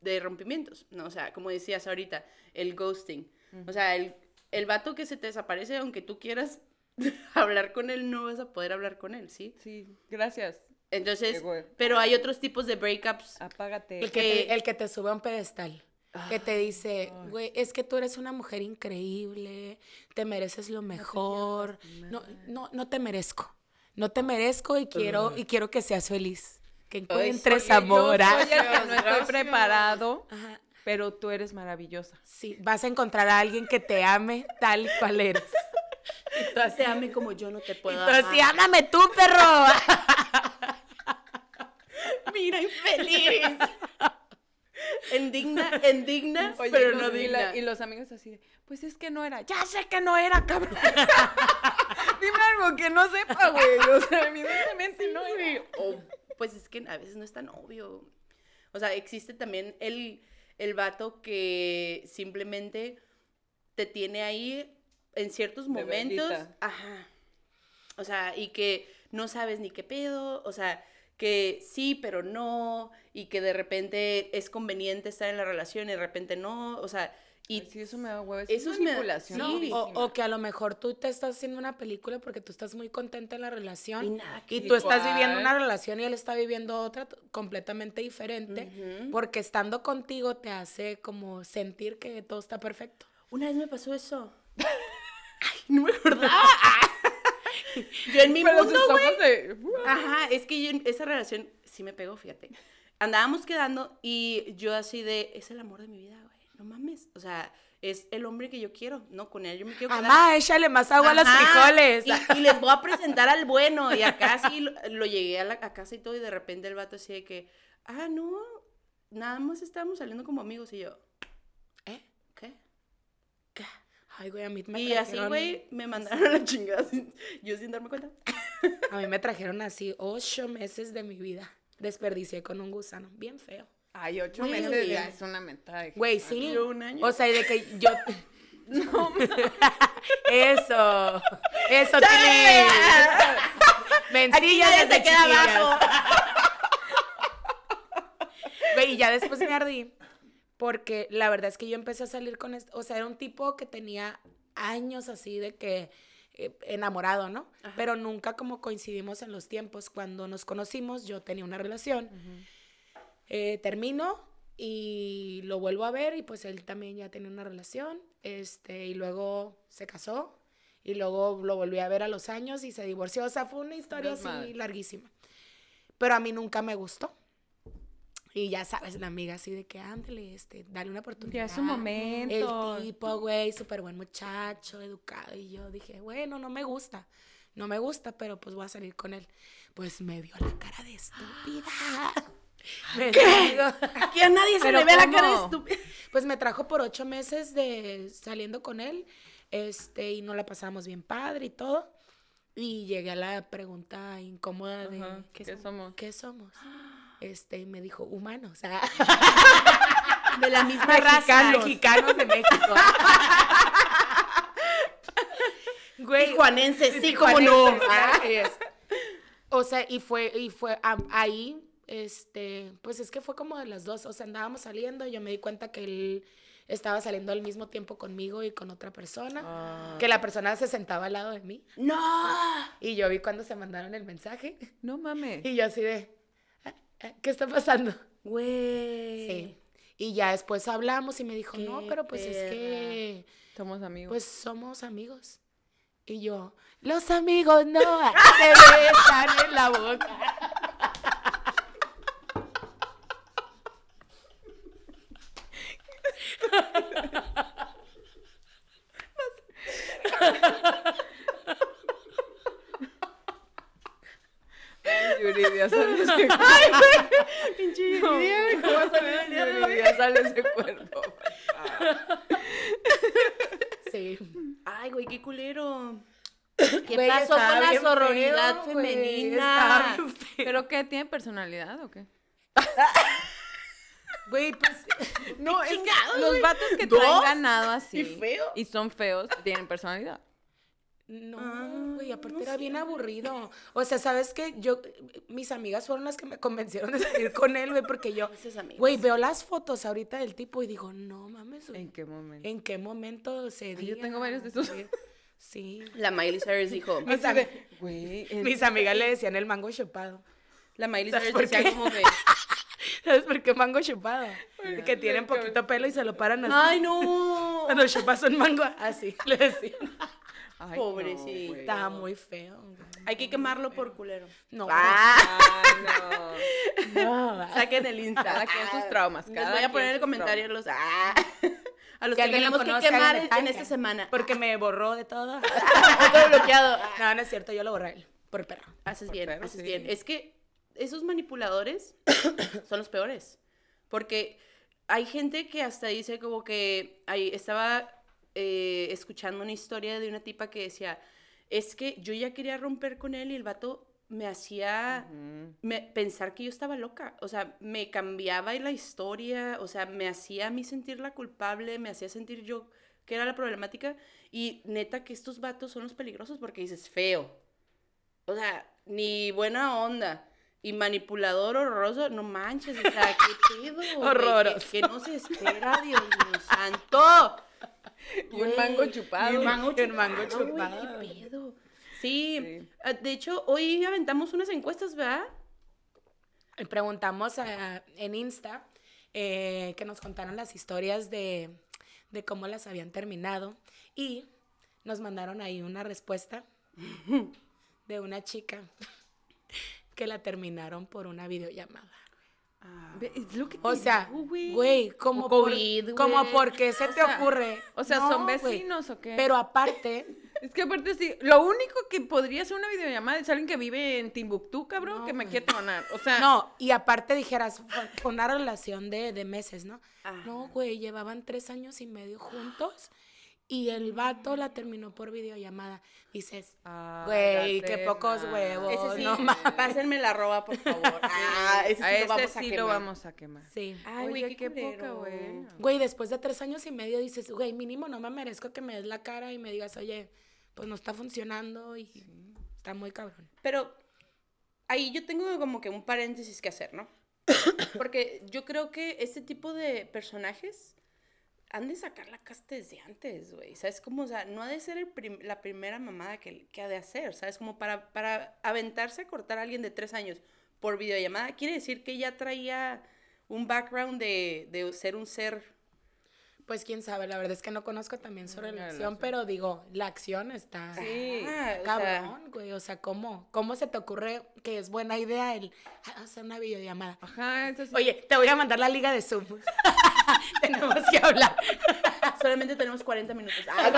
B: de rompimientos, ¿no? O sea, como decías ahorita, el ghosting. O sea, el, el vato que se te desaparece aunque tú quieras hablar con él, no vas a poder hablar con él, ¿sí?
A: Sí, gracias.
B: Entonces, pero hay otros tipos de breakups.
A: Apágate.
C: El que,
B: que-
C: te, el que te sube a un pedestal. Que te dice, güey, es que tú eres una mujer increíble, te mereces lo mejor. No, no, no te merezco. No te merezco y quiero, y quiero que seas feliz. Que encuentres
A: Porque
C: amor.
A: Yo soy el que no estoy preparado,
C: Ajá.
A: pero tú eres maravillosa.
C: Sí, vas a encontrar a alguien que te ame tal y cual eres.
B: Te ame como yo no te puedo
C: sí,
B: amar.
C: ámame tú, perro.
B: Mira, infeliz. Indigna,
A: Oye,
B: pero no
A: la-
B: digna.
A: y los amigos así de, pues es que no era. Ya sé que no era, cabrón. Dime algo que no sepa, güey. O sea, evidentemente no era.
B: O, pues es que a veces no es tan obvio. O sea, existe también el, el vato que simplemente te tiene ahí en ciertos momentos. Ajá. O sea, y que no sabes ni qué pedo. O sea, que sí, pero no. Y que de repente es conveniente estar en la relación y de repente no. O sea, y
A: si eso me da huevo. Eso
B: Eso
A: es
B: es me-
A: manipulación.
B: no,
C: O, que a lo mejor tú te estás haciendo una película porque tú estás muy contenta en la relación.
B: Y nada que
C: y tú estás viviendo una relación y él está viviendo otra completamente diferente. Porque estando contigo te hace como sentir que todo está perfecto.
B: Una vez me pasó eso. Ay, no me acordaba. Yo en mi
A: Pero
B: mundo, güey.
A: de...
B: Ajá, es que yo en esa relación sí me pegó, fíjate. Andábamos quedando y yo así de, es el amor de mi vida, güey. No mames. O sea, es el hombre que yo quiero. No, con él yo me quiero quedar.
C: Mamá, échale más agua a los frijoles.
B: Y, y les voy a presentar al bueno. Y acá sí lo, lo llegué a la a casa y todo, y de repente el vato así de que, ah, no, nada más estábamos saliendo como amigos. Y yo,
C: ¿Eh?
B: ¿qué?
C: Ay, güey, a mí me
B: Y así, güey, me mandaron a la chingada sin- yo sin darme cuenta.
C: A mí me trajeron así ocho meses de mi vida. Desperdicié con un gusano. Bien feo.
A: Ay, ocho meses
B: güey.
A: ya es una mentada.
C: Güey, sí.
B: Yo un año.
C: O sea, y de que yo. No. Eso. Eso,
B: nadie
C: desde
B: se queda abajo.
C: Güey, y ya después me ardí. Porque la verdad es que yo empecé a salir con este. O sea, era un tipo que tenía años así de que. eh, enamorado, ¿no? Pero nunca como coincidimos en los tiempos. Cuando nos conocimos, yo tenía una relación. Eh, termino y lo vuelvo a ver y pues él también ya tenía una relación. Este, y luego se casó y luego lo volví a ver a los años y se divorció. O sea, fue una historia así larguísima. Pero a mí nunca me gustó. Y ya sabes, la amiga así de que ándale, este, dale una oportunidad.
A: Ya es un momento.
C: El tipo, güey, súper buen muchacho, educado. Y yo dije, bueno, no me gusta. No me gusta, pero pues voy a salir con él. Pues me vio la cara de estúpida. Me digo,
B: Aquí a nadie se
A: ¿Pero
B: le ve la cara de
A: cómo?
B: estúpido.
C: pues me trajo por ocho meses de saliendo con él. Este, y nos la pasamos bien padre y todo. Y llegué a la pregunta incómoda de
A: Ajá, ¿Qué somos?
C: ¿qué somos? Este, me dijo, humanos. Ah,
B: De la misma
C: mexicanos.
B: raza.
C: Mexicanos de México. Güey,
B: Tijuanense, sí, cómo no.
C: Es. O sea, y fue, y fue ahí, este, pues es que fue como de las dos, o sea, andábamos saliendo, y yo me di cuenta que él estaba saliendo al mismo tiempo conmigo y con otra persona,
A: Ah.
C: que la persona se sentaba al lado de mí,
B: No.
C: y yo vi cuando se mandaron el mensaje,
A: No mames.
C: y yo así de, "Ah, ah, ¿qué está pasando?
B: Güey.
C: Sí. Y ya después hablamos y me dijo, no, pero pues es que,
A: Somos amigos.
C: pues somos amigos. Y yo, los amigos no se besan en la boca.
A: Yuridia, sale ese cuerpo.
B: Pinche
A: No,
B: Yuridia,
A: ¿Cómo va a salir
B: el día de hoy?
A: Yuridia? Sale ese cuerpo.
C: Sí.
B: Ay, güey, qué culero. ¿Qué
C: Güey,
B: pasó con la sororidad
C: feo, güey,
B: femenina?
C: feo.
A: ¿Pero qué? ¿Tiene personalidad o qué?
C: Güey, pues,
A: No, es que los
B: güey?
A: vatos que
B: ¿Dos?
A: traen ganado así
B: ¿Y feo?
A: y son feos tienen personalidad.
C: No,
B: Ah,
C: güey, aparte
B: no
C: era
B: sé.
C: bien aburrido. O sea, ¿sabes qué? Yo, mis amigas fueron las que me convencieron de salir con él, güey, porque yo, güey, veo las fotos ahorita del tipo y digo, no mames,
A: ¿En qué momento?
C: ¿en qué momento se dio?
A: yo tengo varios de esos.
C: Sí.
B: La Miley Cyrus dijo.
C: Mis,
A: de, el-
C: mis amigas le decían el mango chupado.
B: La Miley
C: ¿Sabes
B: Cyrus decía como que.
C: ¿Sabes por qué mango chupado?
A: Bueno,
C: que tienen poquito pelo y se lo paran así.
B: ¡Ay, no!
C: Cuando chupas un mango, así le decían.
A: Ay,
B: Pobrecita.
A: güey.
C: Estaba muy feo.
B: Hay que quemarlo por culero.
C: No.
B: ¡Ah!
A: No.
C: no.
B: Saquen el Insta.
A: Cada quien sus traumas,
B: Les
A: cada
B: voy a poner en el comentario los. ¡Ah! A los que
C: lo
B: tenemos que quemar en, esta semana.
C: Porque me borró de todo.
B: Todo bloqueado.
C: No, no es cierto, yo lo borré a él, por perro.
B: Haces
A: Por
B: bien,
A: perro,
B: haces
A: sí.
B: bien. Es que esos manipuladores son los peores. Porque hay gente que hasta dice como que ahí estaba eh, escuchando una historia de una tipa que decía, es que yo ya quería romper con él y el vato me hacía me- pensar que yo estaba loca. O sea, me cambiaba la historia, o sea, me hacía a mí sentir la culpable, me hacía sentir yo que era la problemática. Y neta que estos vatos son los peligrosos porque dices feo. O sea, ni buena onda. Y manipulador horroroso, no manches, o sea, qué pedo.
C: Horroroso.
B: Que, que no se espera, Dios mío santo.
A: Y un mango chupado.
B: Y un mango
C: Y un mango
B: chupado, qué pedo. Sí,
A: Sí.
B: ah, de hecho, hoy aventamos unas encuestas, ¿verdad?
C: Y preguntamos a- en Insta eh, que nos contaron las historias de, de cómo las habían terminado y nos mandaron ahí una respuesta de una chica que la terminaron por una videollamada.
A: Es lo que
C: O sea,
A: güey.
C: como por,
B: COVID,
C: como
B: güey.
C: por qué se te
A: sea,
C: ocurre.
A: O sea,
C: No,
A: ¿son vecinos o qué?
C: Pero aparte,
A: Es que aparte sí, lo único que podría ser una videollamada es alguien que vive en Timbuktu, cabrón,
C: No,
A: que me quiere tronar. O sea,
C: no, y aparte dijeras, fue, fue una relación de, de meses, ¿no?
B: Ajá.
C: No, güey, llevaban tres años y medio juntos y el vato la terminó por videollamada. Dices, güey, qué pocos huevos.
B: Ese sí,
C: no mames.
B: pásenme la roba, por favor. Ah, ese sí
A: a
B: lo
A: ese
B: vamos a
A: sí
B: quemar.
A: lo vamos a quemar.
C: Sí.
B: Ay,
A: Oye,
B: güey, qué,
A: qué poca, güey.
C: Güey, después de tres años y medio dices, güey, mínimo no me merezco que me des la cara y me digas, oye, pues no está funcionando y está muy cabrón.
B: Pero ahí yo tengo como que un paréntesis que hacer, ¿no? Porque yo creo que este tipo de personajes han de sacar la casta desde antes, güey. ¿Sabes? Como, o sea, no ha de ser el prim- la primera mamada que, que ha de hacer, ¿sabes? Como para, para aventarse a cortar a alguien de tres años por videollamada, quiere decir que ya traía un background de, de ser un ser
C: Pues quién sabe, la verdad es que no conozco también su
A: Mm, la
C: relación,
A: relación.
C: pero digo, la acción está
A: Sí.
B: Ah, o sea,
C: cabrón, güey. O sea, ¿cómo, ¿cómo se te ocurre que es buena idea el ah, hacer una videollamada?
A: Ajá, eso sí.
C: Oye, te voy a mandar la liga de Zoom. Tenemos que hablar.
B: solamente tenemos 40 minutos. Ah.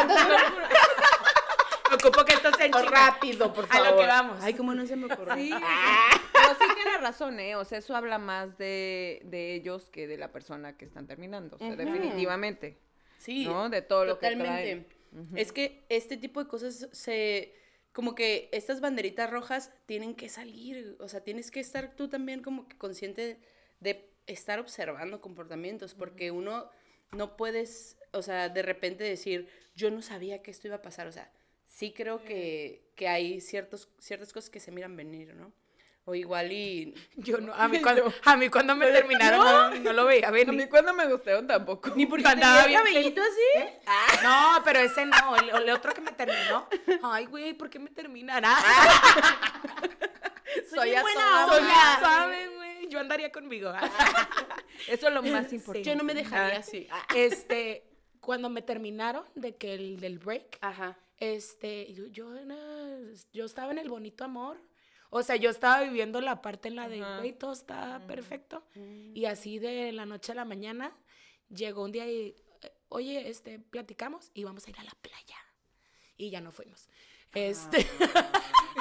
C: Ocupo que esto sea en chinga.
B: rápido, por
C: A
B: favor.
C: lo que vamos.
B: Ay, cómo no se me ocurrió.
A: Sí, pero sí tiene razón, ¿eh? O sea, eso habla más de, de ellos que de la persona que están terminando. O sea, definitivamente.
B: Sí,
A: ¿no? De todo lo que
B: totalmente. Es que este tipo de cosas se... Como que estas banderitas rojas tienen que salir. O sea, tienes que estar tú también como que consciente de estar observando comportamientos. Porque uno no puedes, o sea, de repente decir, yo no sabía que esto iba a pasar. O sea, sí creo que, que hay ciertos, ciertas cosas que se miran venir, ¿no? O igual y...
C: Yo no, a mí cuando, a mí cuando me terminaron no, no lo veía
A: A mí
C: venir.
A: cuando me gustaron tampoco.
B: Ni porque
C: andaba bien
B: cabellito así.
C: No, pero ese no, el, el otro que me terminó. Ay, güey, ¿por qué me terminan? Ah,
B: Soy
A: a
B: buena
C: ya saben, yo andaría conmigo.
A: Eso es lo más importante.
B: Yo no me dejaría así. Ah.
C: Este, cuando me terminaron de que el del break,
B: Ajá.
C: este, yo, yo, yo estaba en el bonito amor. O sea, yo estaba viviendo la parte en la de, güey, todo está perfecto. Y así de la noche a la mañana, llegó un día y, oye, este, platicamos y vamos a ir a la playa. Y ya no fuimos. Este,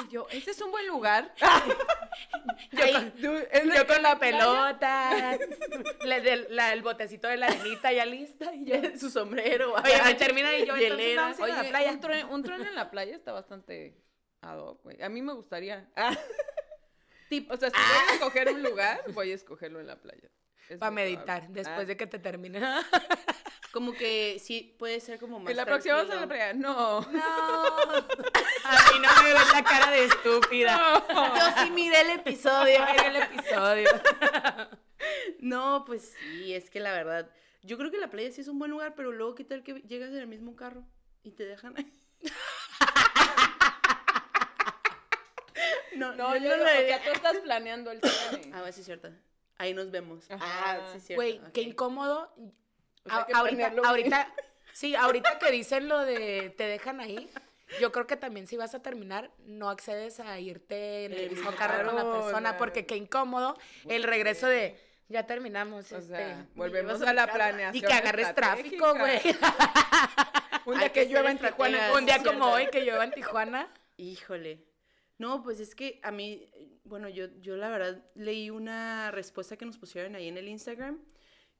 A: yo, ese es un buen lugar.
C: yo, con, yo con la pelota, la del- la- el botecito de la arenita ya lista. Y yo,
B: Su sombrero.
C: oye, me termina y yo,
B: hielera.
C: ir a la
A: Oye,
C: playa.
A: Un, tren, un tren en la playa está bastante ad hoc, güey. A mí me gustaría. Ah.
B: Tip-
A: O sea, si voy a escoger un lugar, voy a escogerlo en la playa.
C: Para meditar, después de que te termine.
B: Como que sí, puede ser como más.
A: En la próxima vamos a la playa. No.
C: No. A mí no me ves la cara de estúpida. No.
B: Yo sí miré el episodio.
C: Miré el episodio.
B: No, pues sí, es que la verdad. Yo creo que la playa sí es un buen lugar, pero luego, ¿qué tal que llegas en el mismo carro y te dejan ahí? No,
A: no,
B: yo no, lo,
A: o sea, tú estás planeando el tema.
B: Ah, sí, es cierto. Ahí nos vemos.
A: Ajá.
B: Ah, sí, cierto.
C: Güey, qué incómodo.
A: O sea, hay que
C: A- ahorita, sí, ahorita que dicen lo de te dejan ahí, yo creo que también si vas a terminar, no accedes a irte en el mismo carro con la persona, porque qué incómodo el regreso de ya terminamos.
A: O
C: este,
A: sea, volvemos a la
C: mi casa".
A: planeación
C: Y que agarres tráfico, güey.
A: Un
B: Hay
A: día
B: que
A: llueva en Tijuana.
C: Un día como hoy que llueva en Tijuana.
B: Híjole. No, pues es que a mí, bueno, yo, yo la verdad leí una respuesta que nos pusieron ahí en el Instagram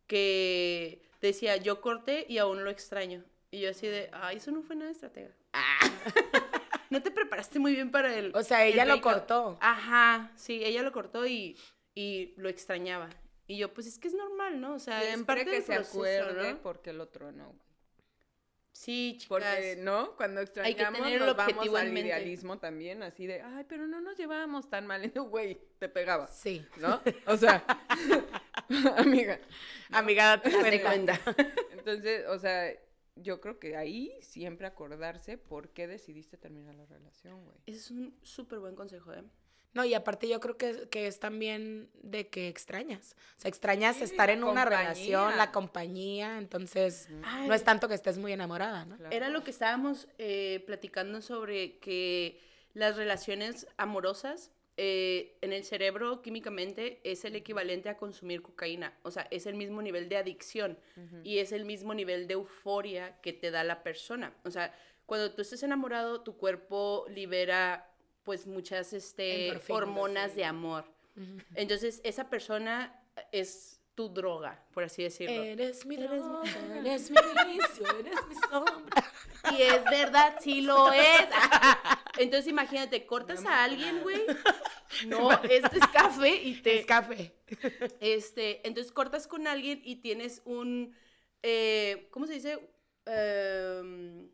B: que decía, yo corté y aún lo extraño. Y yo así de, ay, eso no fue nada estratega. no te preparaste muy bien para el...
C: O sea,
B: el
C: ella lo cortó.
B: Ajá, sí, ella lo cortó y, y lo extrañaba. Y yo, pues es que es normal, ¿no? O sea, es
A: Siempre
B: parte
A: que se acuerde
B: ¿no?
A: porque el otro no.
B: Sí, chicas.
A: Porque, ¿no? Cuando extrañamos
B: tener
A: nos vamos al
B: mente.
A: idealismo también, así de, ay, pero no nos llevábamos tan mal. Güey, te pegaba,
C: Sí.
A: ¿no? O sea, amiga.
C: Amiga, date
B: Hazte
C: cuenta.
B: cuenta.
A: Entonces, o sea, yo creo que ahí siempre acordarse por qué decidiste terminar la relación, güey.
B: Ese es un súper buen consejo, ¿eh?
C: No, y aparte yo creo que, que es también de que extrañas. O sea, extrañas
A: Sí,
C: estar en una relación, la compañía, entonces
B: Ay,
C: no es tanto que estés muy enamorada, ¿no?
A: Claro.
B: Era lo que estábamos eh, platicando sobre que las relaciones amorosas eh, en el cerebro químicamente es el equivalente a consumir cocaína. O sea, es el mismo nivel de adicción y es el mismo nivel de euforia que te da la persona. O sea, cuando tú estés enamorado, tu cuerpo libera pues muchas este, hormonas de amor. Entonces, esa persona es tu droga, por así decirlo.
C: Eres mi
B: Eres
C: droga,
B: mi-
C: eres mi inicio, eres mi sombra.
B: Y es verdad, sí lo es. Entonces imagínate, cortas a alguien, güey. No, este es café y te...
C: Es café.
B: Este, entonces cortas con alguien y tienes un... eh, ¿Cómo se dice? Em,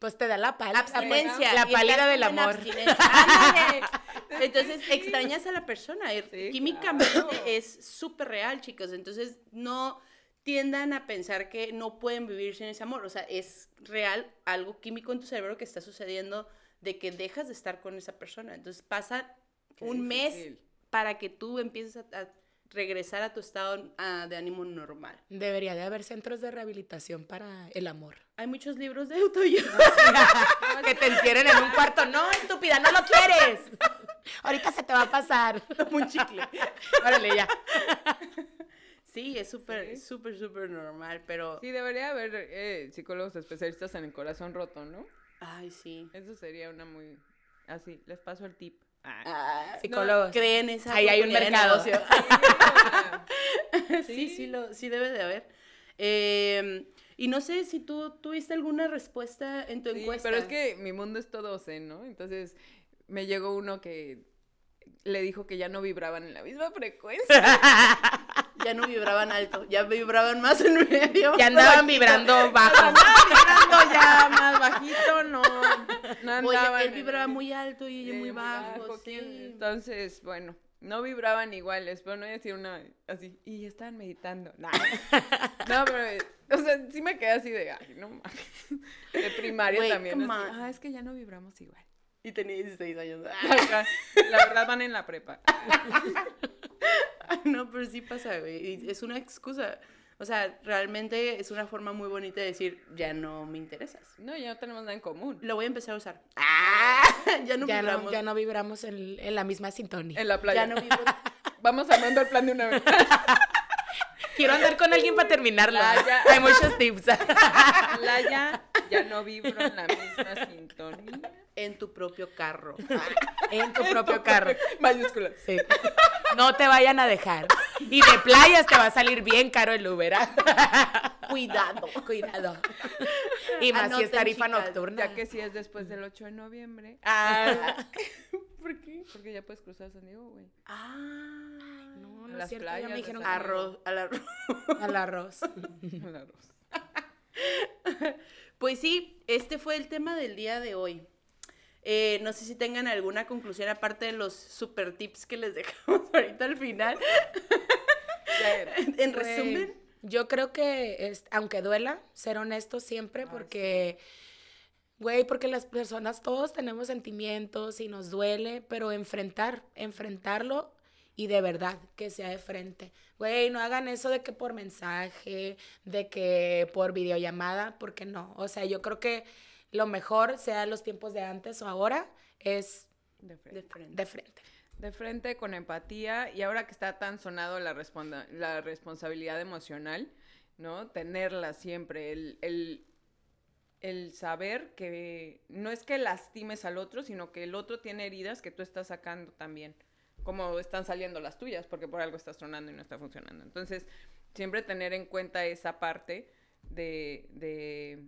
C: Pues te da la pálida.
B: abstinencia.
C: La pálida del amor.
B: Entonces extrañas a la persona. eh,
A: Sí,
B: Químicamente
A: claro.
B: es súper real, chicos. Entonces no tiendan a pensar que no pueden vivir sin ese amor. O sea, es real algo químico en tu cerebro que está sucediendo de que dejas de estar con esa persona. Entonces pasa
A: Qué
B: un mes para que tú empieces a, a regresar a tu estado ah, de ánimo normal.
C: Debería de haber centros de rehabilitación para el amor.
B: Hay muchos libros de autoayuda.
C: que te encierren en un cuarto. No, estúpida, no lo quieres. Ahorita se te va a pasar.
B: un chicle.
C: Órale, ya.
B: Sí, es súper,
A: Sí.
B: súper, súper normal, pero...
A: Sí, debería haber eh, psicólogos especialistas en el corazón roto, ¿no?
B: Ay, sí.
A: Eso sería una muy... Así, les paso el tip. Ah.
B: Ah,
C: Psicólogos.
B: creen esa
C: Ahí hay un
B: de
C: mercado.
B: negocio. sí, sí, lo, sí debe de haber. Eh, y no sé si tú tuviste alguna respuesta en tu
A: Sí,
B: encuesta.
A: pero es que mi mundo es todo zen, ¿no? Entonces me llegó uno que le dijo que ya no vibraban en la misma frecuencia.
B: Ya no vibraban alto, ya vibraban más en medio.
C: Ya andaban vibrando bajo.
A: vibrando ya más bajito, no. No andaban
B: él vibraba muy alto y ella muy bajo.
A: ¿quién?
B: sí.
A: Entonces, bueno, no vibraban iguales, pero no voy a decir una así, y estaban meditando. Nah. No, pero, o sea, sí me quedé así de, ay, no mames. De primaria
B: Güey,
A: también. así, ah, es que ya no vibramos igual.
B: Y tenía 16 años.
A: La verdad van en la prepa.
B: No, pero sí pasa, güey. Es una excusa. O sea, realmente es una forma muy bonita de decir, ya no me interesas.
A: No, ya no tenemos nada en común.
B: Lo voy a empezar a usar.
C: Ah,
B: ya no
C: ya,
B: vibramos.
C: no, ya no vibramos en, en la misma sintonía.
A: En la playa.
B: Ya no vibro.
A: Vamos armando el plan de una vez.
C: Quiero andar con alguien para terminarlo.
A: Playa.
C: Hay muchos tips.
A: Playa, ya no vibro en la misma sintonía.
B: En tu propio carro.
C: en tu propio carro.
A: Mayúsculas.
C: Sí. No te vayan a dejar. Y de playas te va a salir bien caro el Uber. ¿ah?
B: Cuidado.
C: Cuidado. Y más si es tarifa
B: chicas,
C: nocturna.
A: Ya que si es después del 8 de noviembre.
C: Ah,
A: ¿Por qué? Porque ya puedes cruzar San Diego, güey.
B: Ah.
C: no,
A: A
C: no
A: las
C: es cierto. Ya
A: playas
C: me dijeron.
B: Arroz, al arroz.
C: al arroz.
A: El arroz.
B: Pues sí, este fue el tema del día de hoy. Eh, no sé si tengan alguna conclusión aparte de los super tips que les dejamos ahorita al final. En resumen,
C: Yo creo que, es, aunque duela, ser honesto siempre,
A: Ah,
C: porque Güey, porque las personas, todos tenemos sentimientos y nos duele, pero enfrentar, enfrentarlo y de verdad que sea de frente. Güey, no hagan eso de que por mensaje, de que por videollamada, porque no. O sea, yo creo que lo mejor, sea los tiempos de antes o ahora, es
A: De frente.
B: De frente.
C: de frente.
A: De frente, con empatía, y ahora que está tan sonado la, responda- la responsabilidad emocional, ¿no? Tenerla siempre, el, el, el saber que no es que lastimes al otro, sino que el otro tiene heridas que tú estás sacando también, como están saliendo las tuyas, porque por algo estás tronando y no está funcionando. Entonces, siempre tener en cuenta esa parte de, de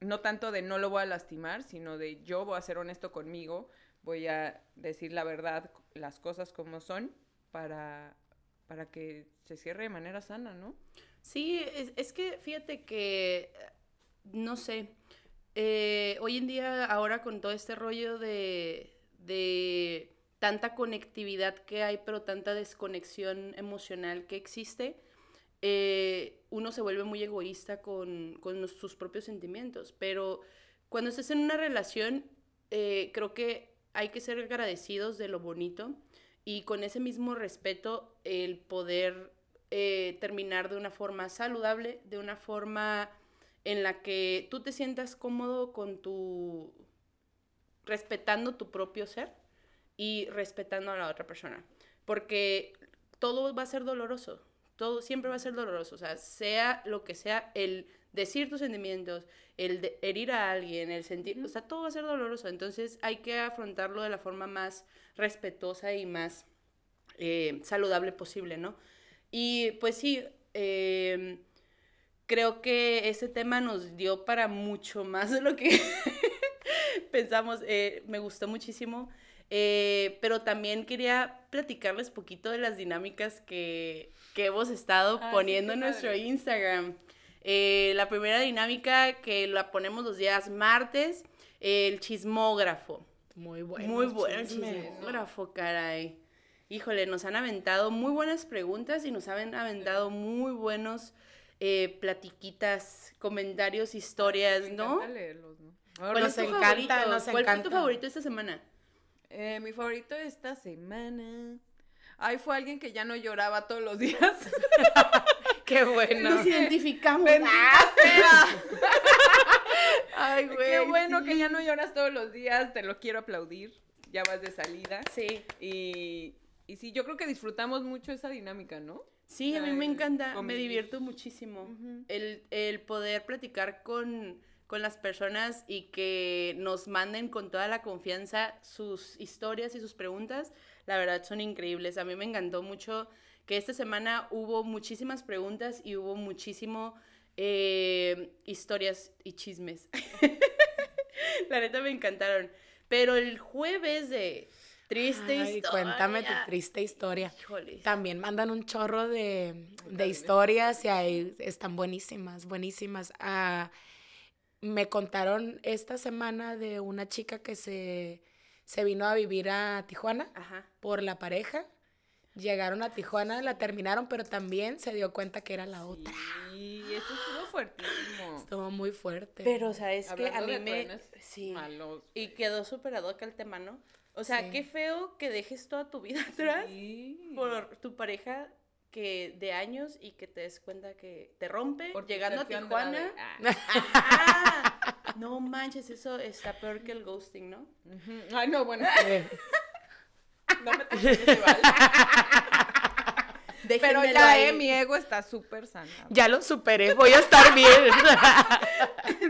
A: no tanto de no lo voy a lastimar, sino de yo voy a ser honesto conmigo, voy a decir la verdad, las cosas como son, para, para que se cierre de manera sana, ¿no?
B: Sí, es, es que fíjate que, no sé, eh, hoy en día ahora con todo este rollo de, de tanta conectividad que hay, pero tanta desconexión emocional que existe, eh, uno se vuelve muy egoísta con, con sus propios sentimientos. Pero cuando estás en una relación, eh, creo que hay que ser agradecidos de lo bonito y con ese mismo respeto el poder eh, terminar de una forma saludable, de una forma en la que tú te sientas cómodo con tu respetando tu propio ser y respetando a la otra persona, porque todo va a ser doloroso, todo siempre va a ser doloroso, o sea, sea lo que sea, el decir tus sentimientos, el de- herir a alguien, el sentir, o sea, todo va a ser doloroso, entonces hay que afrontarlo de la forma más respetuosa y más eh, saludable posible, ¿no? Y pues sí, eh, creo que ese tema nos dio para mucho más de lo que pensamos. eh, me gustó muchísimo. eh, pero también quería platicarles poquito de las dinámicas que, que hemos estado
A: Ah,
B: poniendo en nuestro. Instagram. Eh, la primera dinámica que la ponemos los días martes, el chismógrafo.
C: Muy bueno.
B: Muy bueno el chismógrafo, caray. Híjole, nos han aventado muy buenas preguntas y nos han aventado muy buenos eh, platiquitas, comentarios, historias,
A: Me
B: ¿no?
A: leerlos, ¿no?
B: ¿Cuál
A: Ahora,
B: es tu
C: Nos encanta,
B: favorito?
C: nos
B: ¿Cuál fue tu favorito esta semana?
A: eh, mi favorito esta semana. Ay, fue alguien que ya no lloraba todos los días.
C: Qué bueno.
B: Nos identificamos. ¡Ah! Ay, güey.
A: Qué bueno
B: sí.
A: que ya no lloras todos los días, te lo quiero aplaudir. Ya vas de salida.
B: Sí.
A: Y, y sí, yo creo que disfrutamos mucho esa dinámica, ¿no?
B: Sí, a mí me encanta, me divierto muchísimo. El, el poder platicar con, con las personas y que nos manden con toda la confianza sus historias y sus preguntas, la verdad son increíbles. A mí me encantó mucho que esta semana hubo muchísimas preguntas y hubo muchísimo eh, historias y chismes. la neta me encantaron. Pero el jueves de triste
C: Ay,
B: historia.
C: cuéntame tu triste historia.
B: Híjole.
C: También mandan un chorro de, de historias y ahí están buenísimas, buenísimas. Ah, me contaron esta semana de una chica que se, se vino a vivir a Tijuana
B: Ajá.
C: por la pareja. Llegaron a Tijuana, la terminaron, pero también se dio cuenta que era la otra.
A: Sí, eso estuvo fuertísimo.
C: Estuvo muy fuerte.
B: Pero, o sea, es que a mí
A: de
B: me... Sí.
A: malos,
B: Y quedó superado acá el tema, ¿no? O sea,
C: Sí.
B: qué feo que dejes toda tu vida atrás
A: Sí.
B: por tu pareja que de años y que te des cuenta que te rompe
A: Por
B: llegando a Tijuana. Ajá. No manches, eso está peor que el ghosting, ¿no?
A: Ah, ujú. Ay, no, bueno.
C: Eh,
A: No me vale. Pero ya, eh, mi ego está súper sanado.
C: ya lo superé, voy a estar bien.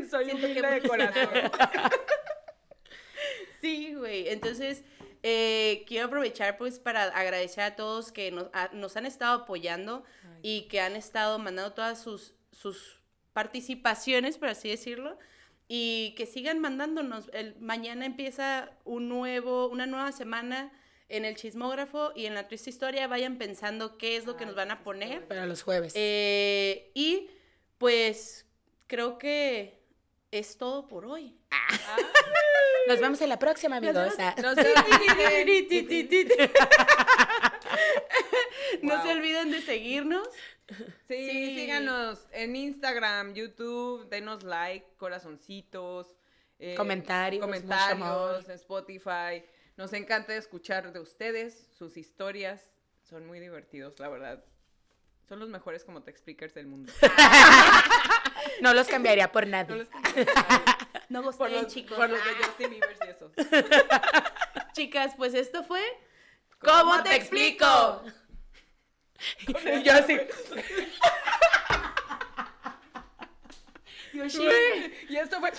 A: Soy
B: Siento que
A: de corazón.
B: Sí, güey. Entonces, eh, quiero aprovechar pues para agradecer a todos que nos, a- nos han estado apoyando y que han estado mandando todas sus, sus participaciones, por así decirlo. Y que sigan mandándonos. El, mañana empieza un nuevo, una nueva semana en el chismógrafo y en la triste historia. Vayan pensando qué es lo que nos van a poner.
C: Para los jueves.
B: Eh, y pues creo que es todo por hoy.
C: Nos vemos en la próxima, amigos. Ah.
A: No se olviden.
B: No se
A: Wow.
B: olviden de seguirnos.
A: Sí,
B: Sí.
A: síganos en Instagram, YouTube, denos like, corazoncitos. eh,
C: Comentarios,
A: comentarios. Spotify. Nos encanta escuchar de ustedes, sus historias. Son muy divertidos, la verdad. Son los mejores como te speakers del mundo.
C: No los cambiaría por nadie.
A: No los-
B: No
A: por
B: gusté,
A: los,
B: chicos.
A: por los de Justin Bieber y esos.
B: Chicas, pues esto fue.
A: ¿Cómo
B: ¿Cómo
A: te
B: te explico?
C: Y yo así. Yo, sí.
A: Y esto fue.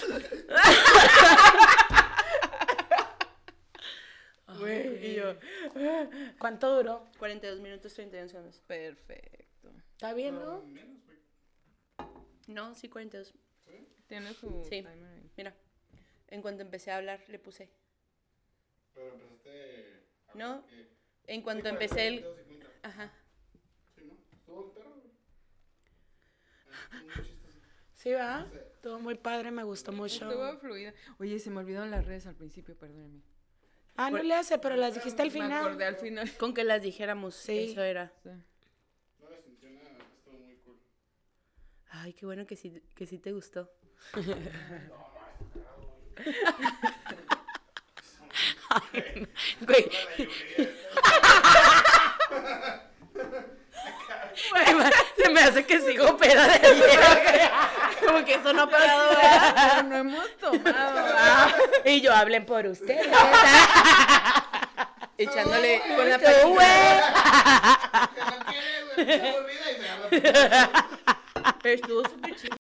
C: Güey, y yo. ¿Cuánto duró?
B: 42 minutos 31 segundos.
A: Perfecto.
C: ¿Está bien, no?
B: No, sí, 42.
A: Tiene su
B: Sí.
A: timer ahí.
B: Mira, en cuanto empecé a hablar, le puse.
D: Pero empezaste. a
B: No,
D: que-
B: en cuanto
D: Sí,
B: empecé el.
D: 42 y cuenta.
B: Ajá.
D: Sí, ¿no? Estuvo el perro, güey. Ah.
C: Sí, va. Estuvo muy padre, me gustó mucho.
A: Estuvo fluida. Oye, se me olvidaron las redes al principio, perdóname.
C: Ah, no le hace, pero las dijiste al
A: Me acordé
C: final.
A: al final.
B: Con que las dijéramos.
C: Sí.
B: Eso era.
A: Sí.
D: No le sintió nada, estuvo muy cool.
B: Ay, qué bueno que sí, que sí te gustó.
C: Güey. Güey, Se me hace que sigo peda de ayer.
B: Como que eso no ha parado. ¿verdad?
A: Pero no hemos tomado. ¿verdad?
C: Y yo hablen por ustedes.
B: Echándole con la.
D: Que no quiere, güey, olvida y se habla.
B: Estuvo súper chido.